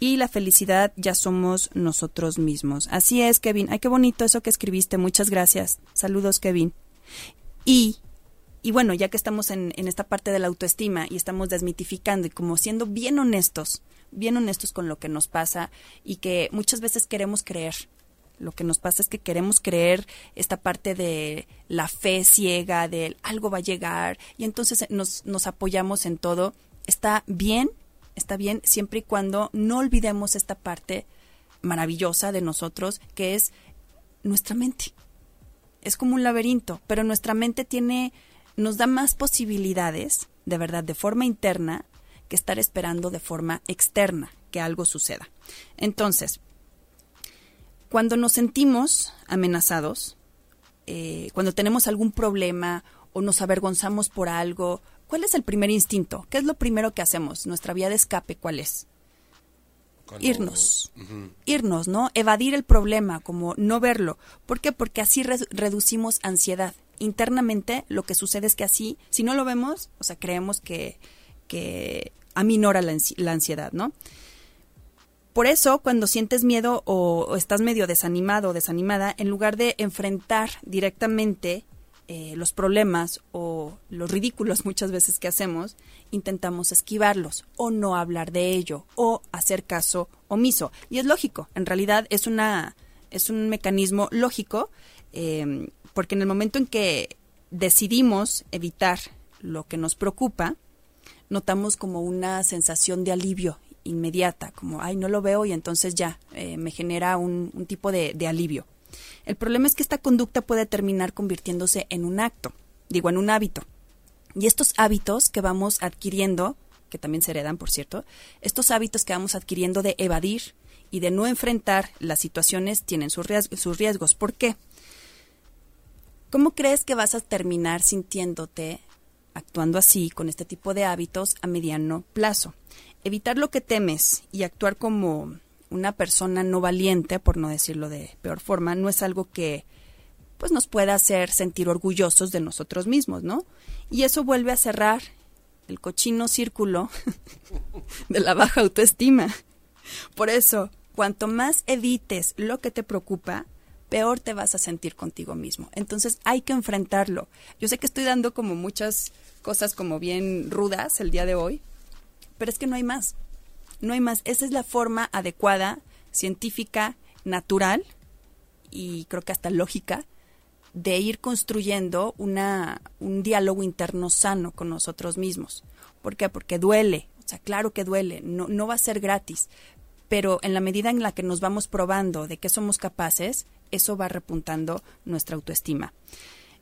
y la felicidad ya somos nosotros mismos. Así es, Kevin. Ay, qué bonito eso que escribiste. Muchas gracias. Saludos, Kevin. Y, y bueno, ya que estamos en, en esta parte de la autoestima y estamos desmitificando y como siendo bien honestos, bien honestos con lo que nos pasa y que muchas veces queremos creer. Lo que nos pasa es que queremos creer esta parte de la fe ciega, de algo va a llegar, y entonces nos, nos apoyamos en todo. Está bien, está bien, siempre y cuando no olvidemos esta parte maravillosa de nosotros, que es nuestra mente. Es como un laberinto, pero nuestra mente tiene, nos da más posibilidades, de verdad, de forma interna, que estar esperando de forma externa que algo suceda. Entonces, cuando nos sentimos amenazados, eh, cuando tenemos algún problema o nos avergonzamos por algo, ¿cuál es el primer instinto? ¿Qué es lo primero que hacemos? Nuestra vía de escape, ¿cuál es? Cuando- Irnos. Irnos, ¿no? Evadir el problema, como no verlo. ¿Por qué? Porque así re- reducimos ansiedad. Internamente lo que sucede es que así, si no lo vemos, o sea, creemos que, que aminora la, la ansiedad, ¿no? Por eso, cuando sientes miedo o, o estás medio desanimado o desanimada, en lugar de enfrentar directamente eh, los problemas o los ridículos muchas veces que hacemos, intentamos esquivarlos o no hablar de ello o hacer caso omiso. Y es lógico, en realidad es, una, es un mecanismo lógico, eh, porque en el momento en que decidimos evitar lo que nos preocupa, notamos como una sensación de alivio inmediata, como, ay, no lo veo y entonces ya eh, me genera un, tipo de, de alivio. El problema es que esta conducta puede terminar convirtiéndose en un acto, digo, en un hábito. Y estos hábitos que vamos adquiriendo, que también se heredan, por cierto, estos hábitos que vamos adquiriendo de evadir y de no enfrentar las situaciones tienen. Sus riesgos. ¿Por qué? ¿Cómo crees que vas a terminar sintiéndote actuando así, con este tipo de hábitos a mediano plazo? Evitar lo que temes y actuar como una persona no valiente, por no decirlo de peor forma, no es algo que pues nos pueda hacer sentir orgullosos de nosotros mismos, ¿no? Y eso vuelve a cerrar el cochino círculo de la baja autoestima. Por eso, cuanto más evites lo que te preocupa, peor te vas a sentir contigo mismo. Entonces hay que enfrentarlo. Yo sé que estoy dando como muchas cosas como bien rudas el día de hoy, pero es que no hay más. No hay más. Esa es la forma adecuada, científica, natural y creo que hasta lógica de ir construyendo una, un diálogo interno sano con nosotros mismos. ¿Por qué? Porque duele. O sea, claro que duele. No, no va a ser gratis. Pero en la medida en la que nos vamos probando de que somos capaces, eso va repuntando nuestra autoestima.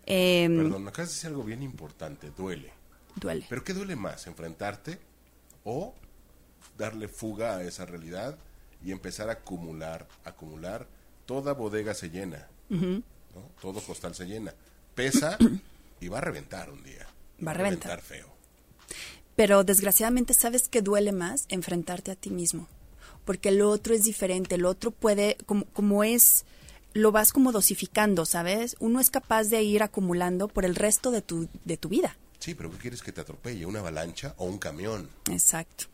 Em, Perdón, acabas de decir algo bien importante, duele. duele. ¿Pero qué duele más? ¿Enfrentarte o darle fuga a esa realidad y empezar a acumular, acumular? Toda bodega se llena, ¿no? todo costal se llena. Pesa y va a reventar un día. Va a reventar. feo. Pero desgraciadamente sabes que duele más enfrentarte a ti mismo, porque lo otro es diferente, lo otro puede, como, como es, lo vas como dosificando, ¿sabes? Uno es capaz de ir acumulando por el resto de tu, de tu vida. Sí, pero ¿qué quieres que te atropelle? ¿Una avalancha o un camión? Exacto.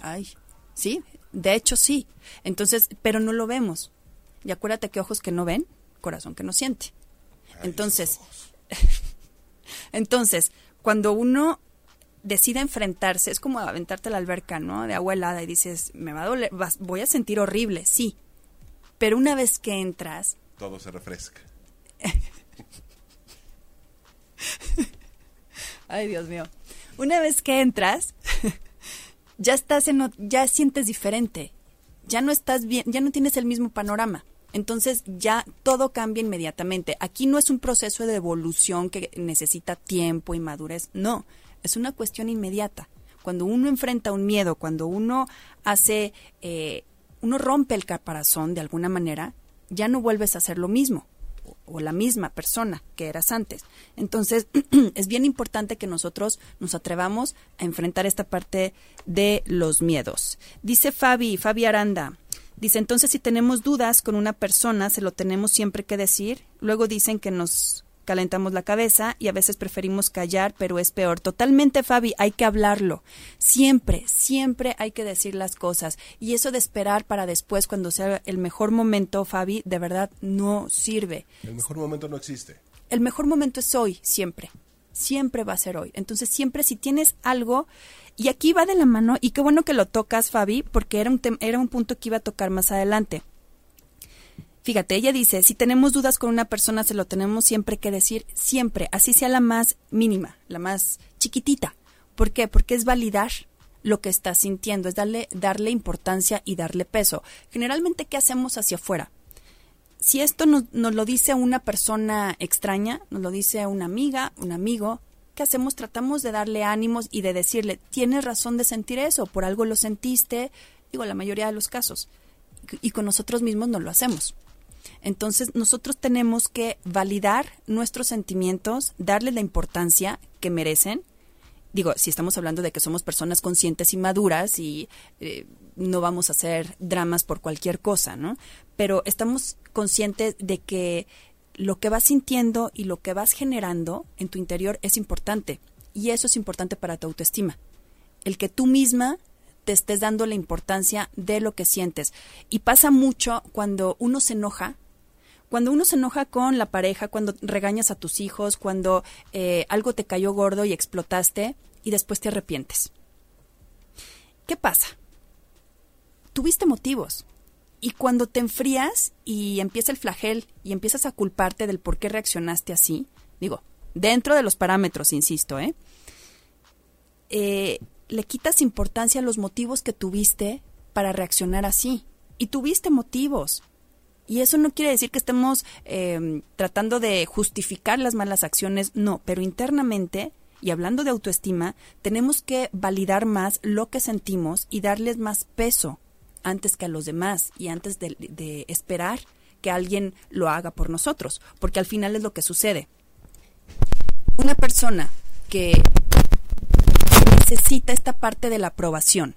Ay, sí, de hecho sí. Entonces, pero no lo vemos. Y acuérdate que ojos que no ven, corazón que no siente. Ay, Entonces. Entonces, cuando uno decide enfrentarse, es como aventarte a la alberca, ¿no? De agua helada y dices, me va a doler, vas- voy a sentir horrible, sí. Pero una vez que entras, todo se refresca. ay Dios mío, una vez que entras, ya estás en, ya sientes diferente, ya no estás bien, ya no tienes el mismo panorama. Entonces ya todo cambia inmediatamente. Aquí no es un proceso de evolución que necesita tiempo y madurez, no, es una cuestión inmediata. Cuando uno enfrenta un miedo, cuando uno hace, eh, uno rompe el caparazón de alguna manera, ya no vuelves a hacer lo mismo o la misma persona que eras antes. Entonces, es bien importante que nosotros nos atrevamos a enfrentar esta parte de los miedos. Dice Fabi, Fabi Aranda, dice, entonces si tenemos dudas con una persona, se lo tenemos siempre que decir. Luego dicen que nos calentamos la cabeza y a veces preferimos callar, pero es peor. Totalmente, Fabi, hay que hablarlo. Siempre, siempre hay que decir las cosas. Y eso de esperar para después, cuando sea el mejor momento, Fabi, de verdad no sirve. El mejor momento no existe. El mejor momento es hoy, siempre. Siempre va a ser hoy. Entonces, siempre si tienes algo, y aquí va de la mano, y qué bueno que lo tocas, Fabi, porque era un, era un punto que iba a tocar más adelante. Fíjate, ella dice, si tenemos dudas con una persona, se lo tenemos siempre que decir, siempre, así sea la más mínima, la más chiquitita. ¿Por qué? Porque es validar lo que estás sintiendo, es darle, darle importancia y darle peso. Generalmente, ¿qué hacemos hacia afuera? si esto nos, nos lo dice una persona extraña, nos lo dice una amiga, un amigo, ¿qué hacemos? Tratamos de darle ánimos y de decirle, tienes razón de sentir eso, por algo lo sentiste, digo, la mayoría de los casos. Y con nosotros mismos no lo hacemos. Entonces, nosotros tenemos que validar nuestros sentimientos, darles la importancia que merecen. Digo, si estamos hablando de que somos personas conscientes y maduras y eh, no vamos a hacer dramas por cualquier cosa, ¿no? Pero estamos conscientes de que lo que vas sintiendo y lo que vas generando en tu interior es importante. Y eso es importante para tu autoestima. El que tú misma te estés dando la importancia de lo que sientes. Y pasa mucho cuando uno se enoja, cuando uno se enoja con la pareja, cuando regañas a tus hijos, cuando eh, algo te cayó gordo y explotaste y después te arrepientes. ¿Qué pasa? Tuviste motivos. Y cuando te enfrías y empieza el flagel y empiezas a culparte del por qué reaccionaste así, digo, dentro de los parámetros, insisto, ¿eh? Eh, le quitas importancia a los motivos que tuviste para reaccionar así. Y tuviste motivos. Y eso no quiere decir que estemos eh, tratando de justificar las malas acciones, no, pero internamente, y hablando de autoestima, tenemos que validar más lo que sentimos y darles más peso antes que a los demás y antes de, de esperar que alguien lo haga por nosotros, porque al final es lo que sucede. Una persona que necesita esta parte de la aprobación,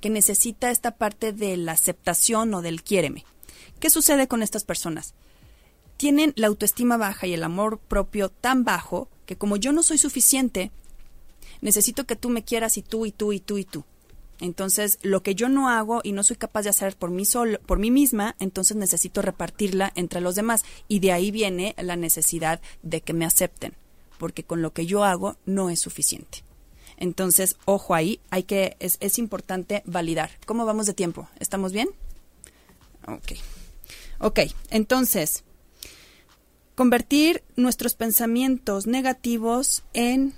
que necesita esta parte de la aceptación o del quiéreme. ¿Qué sucede con estas personas? Tienen la autoestima baja y el amor propio tan bajo que como yo no soy suficiente, necesito que tú me quieras y tú y tú y tú y tú. Entonces, lo que yo no hago y no soy capaz de hacer por mí solo, por mí misma, entonces necesito repartirla entre los demás y de ahí viene la necesidad de que me acepten, porque con lo que yo hago no es suficiente. Entonces, ojo ahí, hay que es, es importante validar. ¿Cómo vamos de tiempo? ¿Estamos bien? Ok. Ok, entonces, convertir nuestros pensamientos negativos en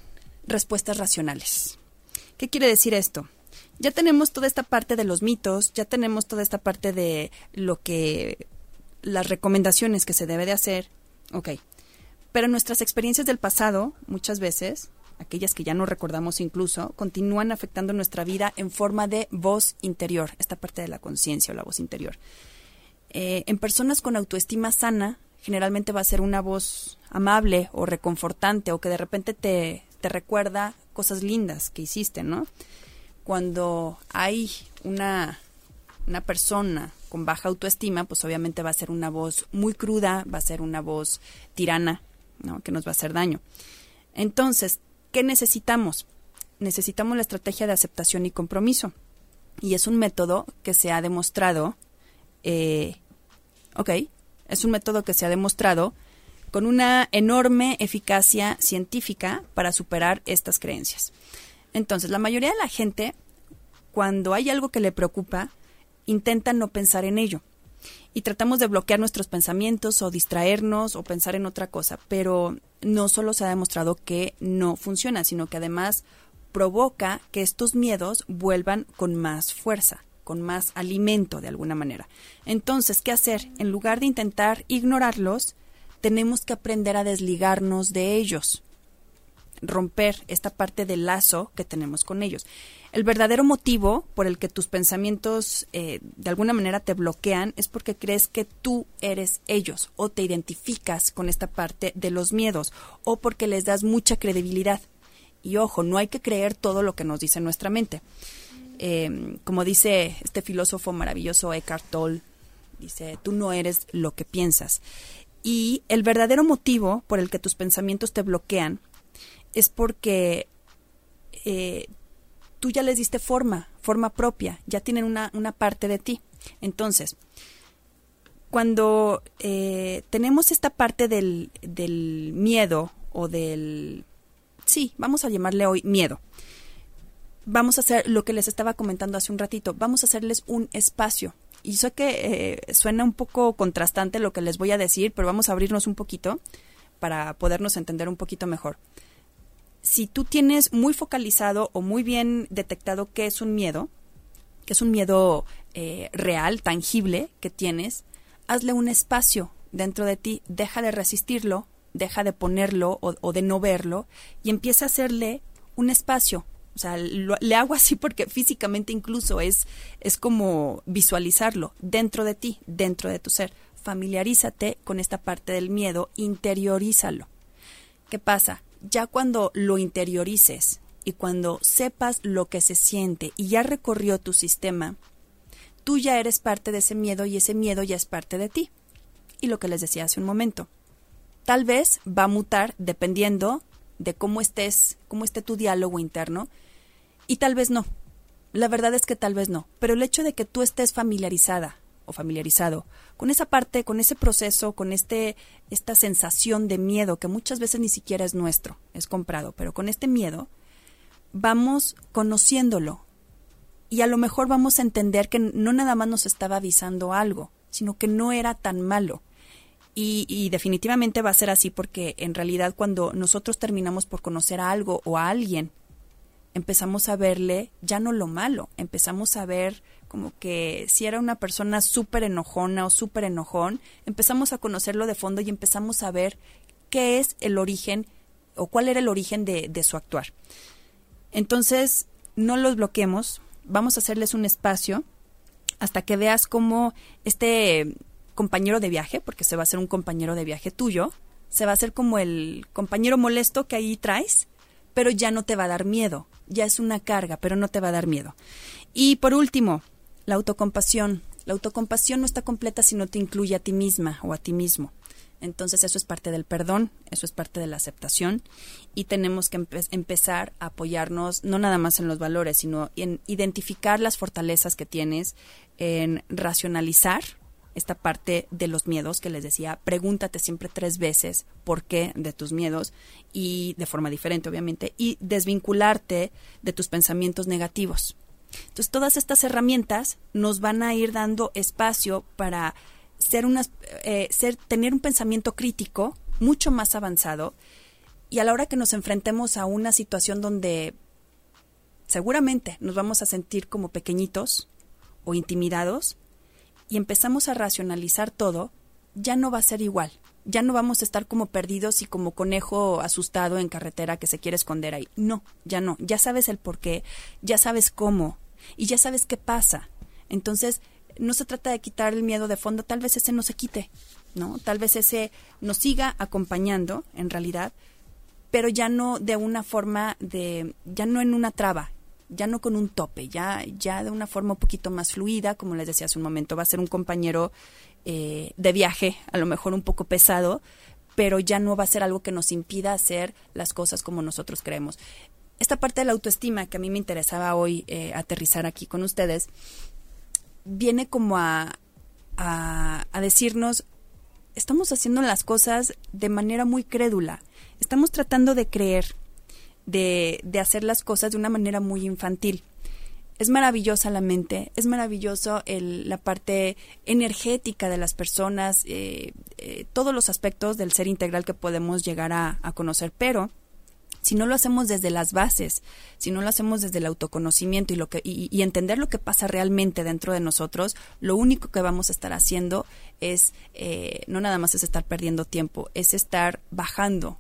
respuestas racionales. ¿Qué quiere decir esto? Ya tenemos toda esta parte de los mitos, ya tenemos toda esta parte de lo que las recomendaciones que se debe de hacer. Ok. Pero nuestras experiencias del pasado, muchas veces, aquellas que ya no recordamos incluso, continúan afectando nuestra vida en forma de voz interior, esta parte de la conciencia o la voz interior. Eh, en personas con autoestima sana, generalmente va a ser una voz amable o reconfortante o que de repente te, te recuerda cosas lindas que hiciste, ¿no? Cuando hay una, una persona con baja autoestima, pues obviamente va a ser una voz muy cruda, va a ser una voz tirana, ¿no? Que nos va a hacer daño. Entonces, ¿qué necesitamos? Necesitamos la estrategia de aceptación y compromiso. Y es un método que se ha demostrado, eh, ok, es un método que se ha demostrado con una enorme eficacia científica para superar estas creencias. Entonces, la mayoría de la gente, cuando hay algo que le preocupa, intenta no pensar en ello y tratamos de bloquear nuestros pensamientos o distraernos o pensar en otra cosa, pero no solo se ha demostrado que no funciona, sino que además provoca que estos miedos vuelvan con más fuerza, con más alimento de alguna manera. Entonces, ¿qué hacer? En lugar de intentar ignorarlos, tenemos que aprender a desligarnos de ellos, romper esta parte del lazo que tenemos con ellos el verdadero motivo por el que tus pensamientos eh, de alguna manera te bloquean es porque crees que tú eres ellos o te identificas con esta parte de los miedos o porque les das mucha credibilidad. Y ojo, no hay que creer todo lo que nos dice nuestra mente. Eh, como dice este filósofo maravilloso Eckhart Tolle, dice, tú no eres lo que piensas. Y el verdadero motivo por el que tus pensamientos te bloquean es porque eh, tú ya les diste forma, forma propia, ya tienen una, una parte de ti. Entonces, cuando eh, tenemos esta parte del, del miedo o del... Sí, vamos a llamarle hoy miedo. Vamos a hacer lo que les estaba comentando hace un ratito, vamos a hacerles un espacio. Y sé que eh, suena un poco contrastante lo que les voy a decir, pero vamos a abrirnos un poquito para podernos entender un poquito mejor si tú tienes muy focalizado o muy bien detectado qué es un miedo, que es un miedo eh, real, tangible que tienes, hazle un espacio dentro de ti, deja de resistirlo, deja de ponerlo o, de no verlo y empieza a hacerle un espacio. O sea, le hago así porque físicamente incluso es, es como visualizarlo dentro de ti, dentro de tu ser. Familiarízate con esta parte del miedo, interiorízalo. ¿Qué pasa? ya cuando lo interiorices y cuando sepas lo que se siente y ya recorrió tu sistema, tú ya eres parte de ese miedo y ese miedo ya es parte de ti. Y lo que les decía hace un momento. Tal vez va a mutar dependiendo de cómo estés, cómo esté tu diálogo interno, y tal vez no. La verdad es que tal vez no. Pero el hecho de que tú estés familiarizada o familiarizado con esa parte, con ese proceso, con este esta sensación de miedo que muchas veces ni siquiera es nuestro, es comprado, pero con este miedo vamos conociéndolo y a lo mejor vamos a entender que no nada más nos estaba avisando algo, sino que no era tan malo. Y, y, definitivamente va a ser así porque en realidad cuando nosotros terminamos por conocer a algo o a alguien, empezamos a verle ya no lo malo, empezamos a ver como que si era una persona súper enojona o súper enojón, empezamos a conocerlo de fondo y empezamos a ver qué es el origen o cuál era el origen de, de su actuar. Entonces, no los bloqueemos, vamos a hacerles un espacio hasta que veas cómo este compañero de viaje, porque se va a hacer un compañero de viaje tuyo, se va a hacer como el compañero molesto que ahí traes, pero ya no te va a dar miedo, ya es una carga, pero no te va a dar miedo. Y por último, la autocompasión. La autocompasión no está completa si no te incluye a ti misma o a ti mismo. Entonces eso es parte del perdón, eso es parte de la aceptación y tenemos que empezar a apoyarnos no nada más en los valores, sino en identificar las fortalezas que tienes, en racionalizar esta parte de los miedos que les decía, pregúntate siempre tres veces por qué de tus miedos y de forma diferente obviamente y desvincularte de tus pensamientos negativos. Entonces, todas estas herramientas nos van a ir dando espacio para ser unas, eh, ser, tener un pensamiento crítico mucho más avanzado y a la hora que nos enfrentemos a una situación donde seguramente nos vamos a sentir como pequeñitos o intimidados y empezamos a racionalizar todo, ya no va a ser igual. ya no vamos a estar como perdidos y como conejo asustado en carretera que se quiere esconder ahí. No, ya no. Ya sabes el por qué, ya sabes cómo y ya sabes qué pasa. Entonces, no se trata de quitar el miedo de fondo, tal vez ese no se quite, ¿no? Tal vez ese nos siga acompañando, en realidad, pero ya no de una forma de, ya no en una traba, ya no con un tope, ya, ya de una forma un poquito más fluida, como les decía hace un momento, va a ser un compañero eh, de viaje, a lo mejor un poco pesado, pero ya no va a ser algo que nos impida hacer las cosas como nosotros creemos. Esta parte de la autoestima que a mí me interesaba hoy eh, aterrizar aquí con ustedes, viene como a, a, a decirnos, estamos haciendo las cosas de manera muy crédula, estamos tratando de creer, de, de hacer las cosas de una manera muy infantil. Es maravillosa la mente, es maravilloso el, la parte energética de las personas, eh, eh, todos los aspectos del ser integral que podemos llegar a, a, conocer, pero si no lo hacemos desde las bases, si no lo hacemos desde el autoconocimiento y, lo que, y, y entender lo que pasa realmente dentro de nosotros, lo único que vamos a estar haciendo es, eh, no nada más es estar perdiendo tiempo, es estar bajando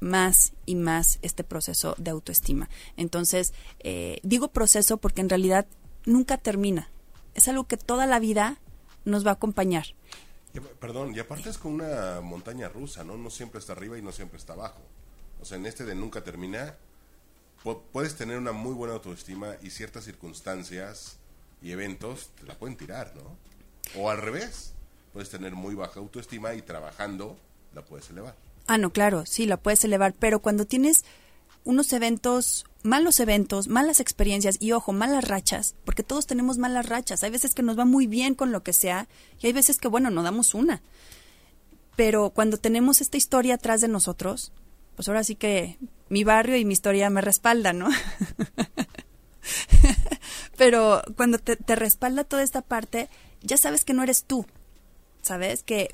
más y más este proceso de autoestima. Entonces, eh, digo proceso porque en realidad nunca termina. Es algo que toda la vida nos va a acompañar. Perdón, y aparte es como una montaña rusa, ¿no? No siempre está arriba y no siempre está abajo. O sea, en este de nunca termina, puedes tener una muy buena autoestima y ciertas circunstancias y eventos te la pueden tirar, ¿no? O al revés, puedes tener muy baja autoestima y trabajando la puedes elevar. Ah, no, claro, sí, la puedes elevar, pero cuando tienes unos eventos, malos eventos, malas experiencias y ojo, malas rachas, porque todos tenemos malas rachas. Hay veces que nos va muy bien con lo que sea y hay veces que, bueno, no damos una. Pero cuando tenemos esta historia atrás de nosotros, pues ahora sí que mi barrio y mi historia me respaldan, ¿no? Pero cuando te, te, respalda toda esta parte, ya sabes que no eres tú, ¿sabes? Que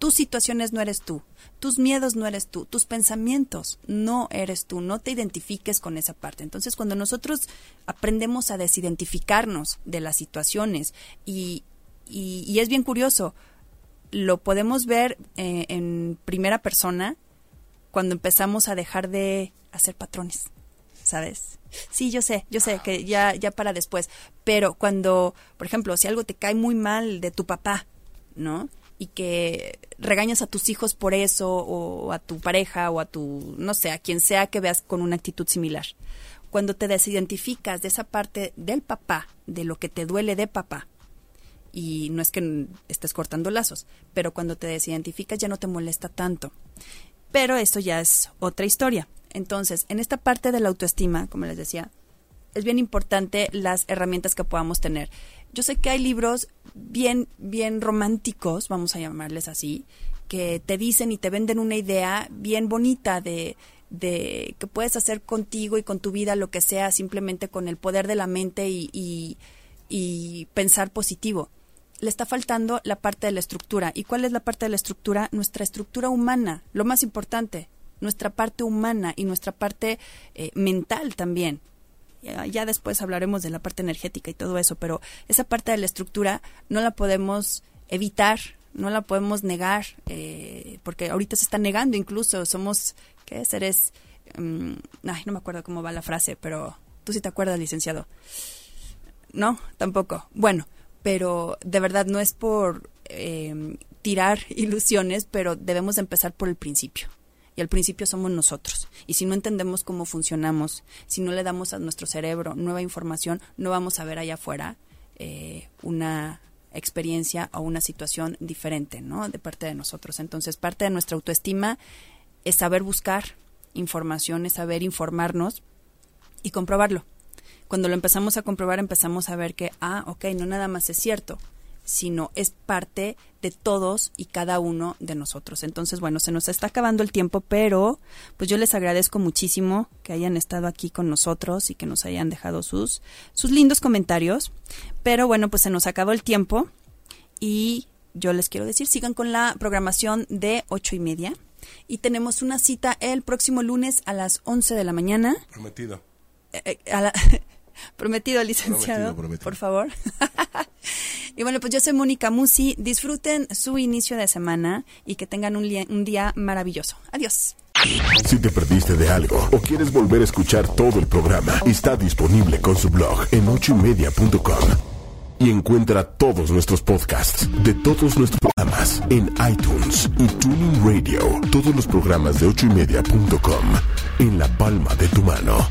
tus situaciones no eres tú, tus miedos no eres tú, tus pensamientos no eres tú, no te identifiques con esa parte. Entonces, cuando nosotros aprendemos a desidentificarnos de las situaciones y, y, es bien curioso, lo podemos ver eh, en primera persona cuando empezamos a dejar de hacer patrones, ¿sabes? Sí, yo sé, yo sé que ya, ya para después, pero cuando, por ejemplo, si algo te cae muy mal de tu papá, ¿no? Y que regañas a tus hijos por eso o a tu pareja o a tu, no sé, a quien sea que veas con una actitud similar. Cuando te desidentificas de esa parte del papá, de lo que te duele de papá, y no es que estés cortando lazos, pero cuando te desidentificas ya no te molesta tanto. Pero eso ya es otra historia. Entonces, en esta parte de la autoestima, como les decía, es bien importante las herramientas que podamos tener. Yo sé que hay libros bien, bien románticos, vamos a llamarles así, que te dicen y te venden una idea bien bonita de, de que puedes hacer contigo y con tu vida lo que sea simplemente con el poder de la mente y, y, y pensar positivo. Le está faltando la parte de la estructura. ¿Y cuál es la parte de la estructura? Nuestra estructura humana, lo más importante, nuestra parte humana y nuestra parte eh, mental también ya, después hablaremos de la parte energética y todo eso, pero esa parte de la estructura no la podemos evitar, no la podemos negar, eh, porque ahorita se está negando incluso, somos, ¿qué? Seres, um, ay, no me acuerdo cómo va la frase, pero tú sí te acuerdas, licenciado. No, tampoco. Bueno, pero de verdad no es por eh, tirar ilusiones, pero debemos empezar por el principio y al principio somos nosotros. Y si no entendemos cómo funcionamos, si no le damos a nuestro cerebro nueva información, no vamos a ver allá afuera eh, una experiencia o una situación diferente, ¿no? De parte de nosotros. Entonces, parte de nuestra autoestima es saber buscar información, es saber informarnos y comprobarlo. Cuando lo empezamos a comprobar, empezamos a ver que, ah, ok, no nada más es cierto, sino es parte de todos y cada uno de nosotros. Entonces, bueno, se nos está acabando el tiempo, pero pues yo les agradezco muchísimo que hayan estado aquí con nosotros y que nos hayan dejado sus, sus lindos comentarios. Pero bueno, pues se nos acabó el tiempo y yo les quiero decir, sigan con la programación de ocho y media. Y tenemos una cita el próximo lunes a las once de la mañana. Prometido. Eh, eh, a la, prometido, licenciado. Prometido, prometido. Por favor. Y bueno, pues yo soy Mónica Musi. Disfruten su inicio de semana y que tengan un, un día maravilloso. Adiós. Si te perdiste de algo o quieres volver a escuchar todo el programa, está disponible con su blog en ochoymedia.com. Y encuentra todos nuestros podcasts de todos nuestros programas en iTunes y Tuning Radio. Todos los programas de ochoymedia.com en la palma de tu mano.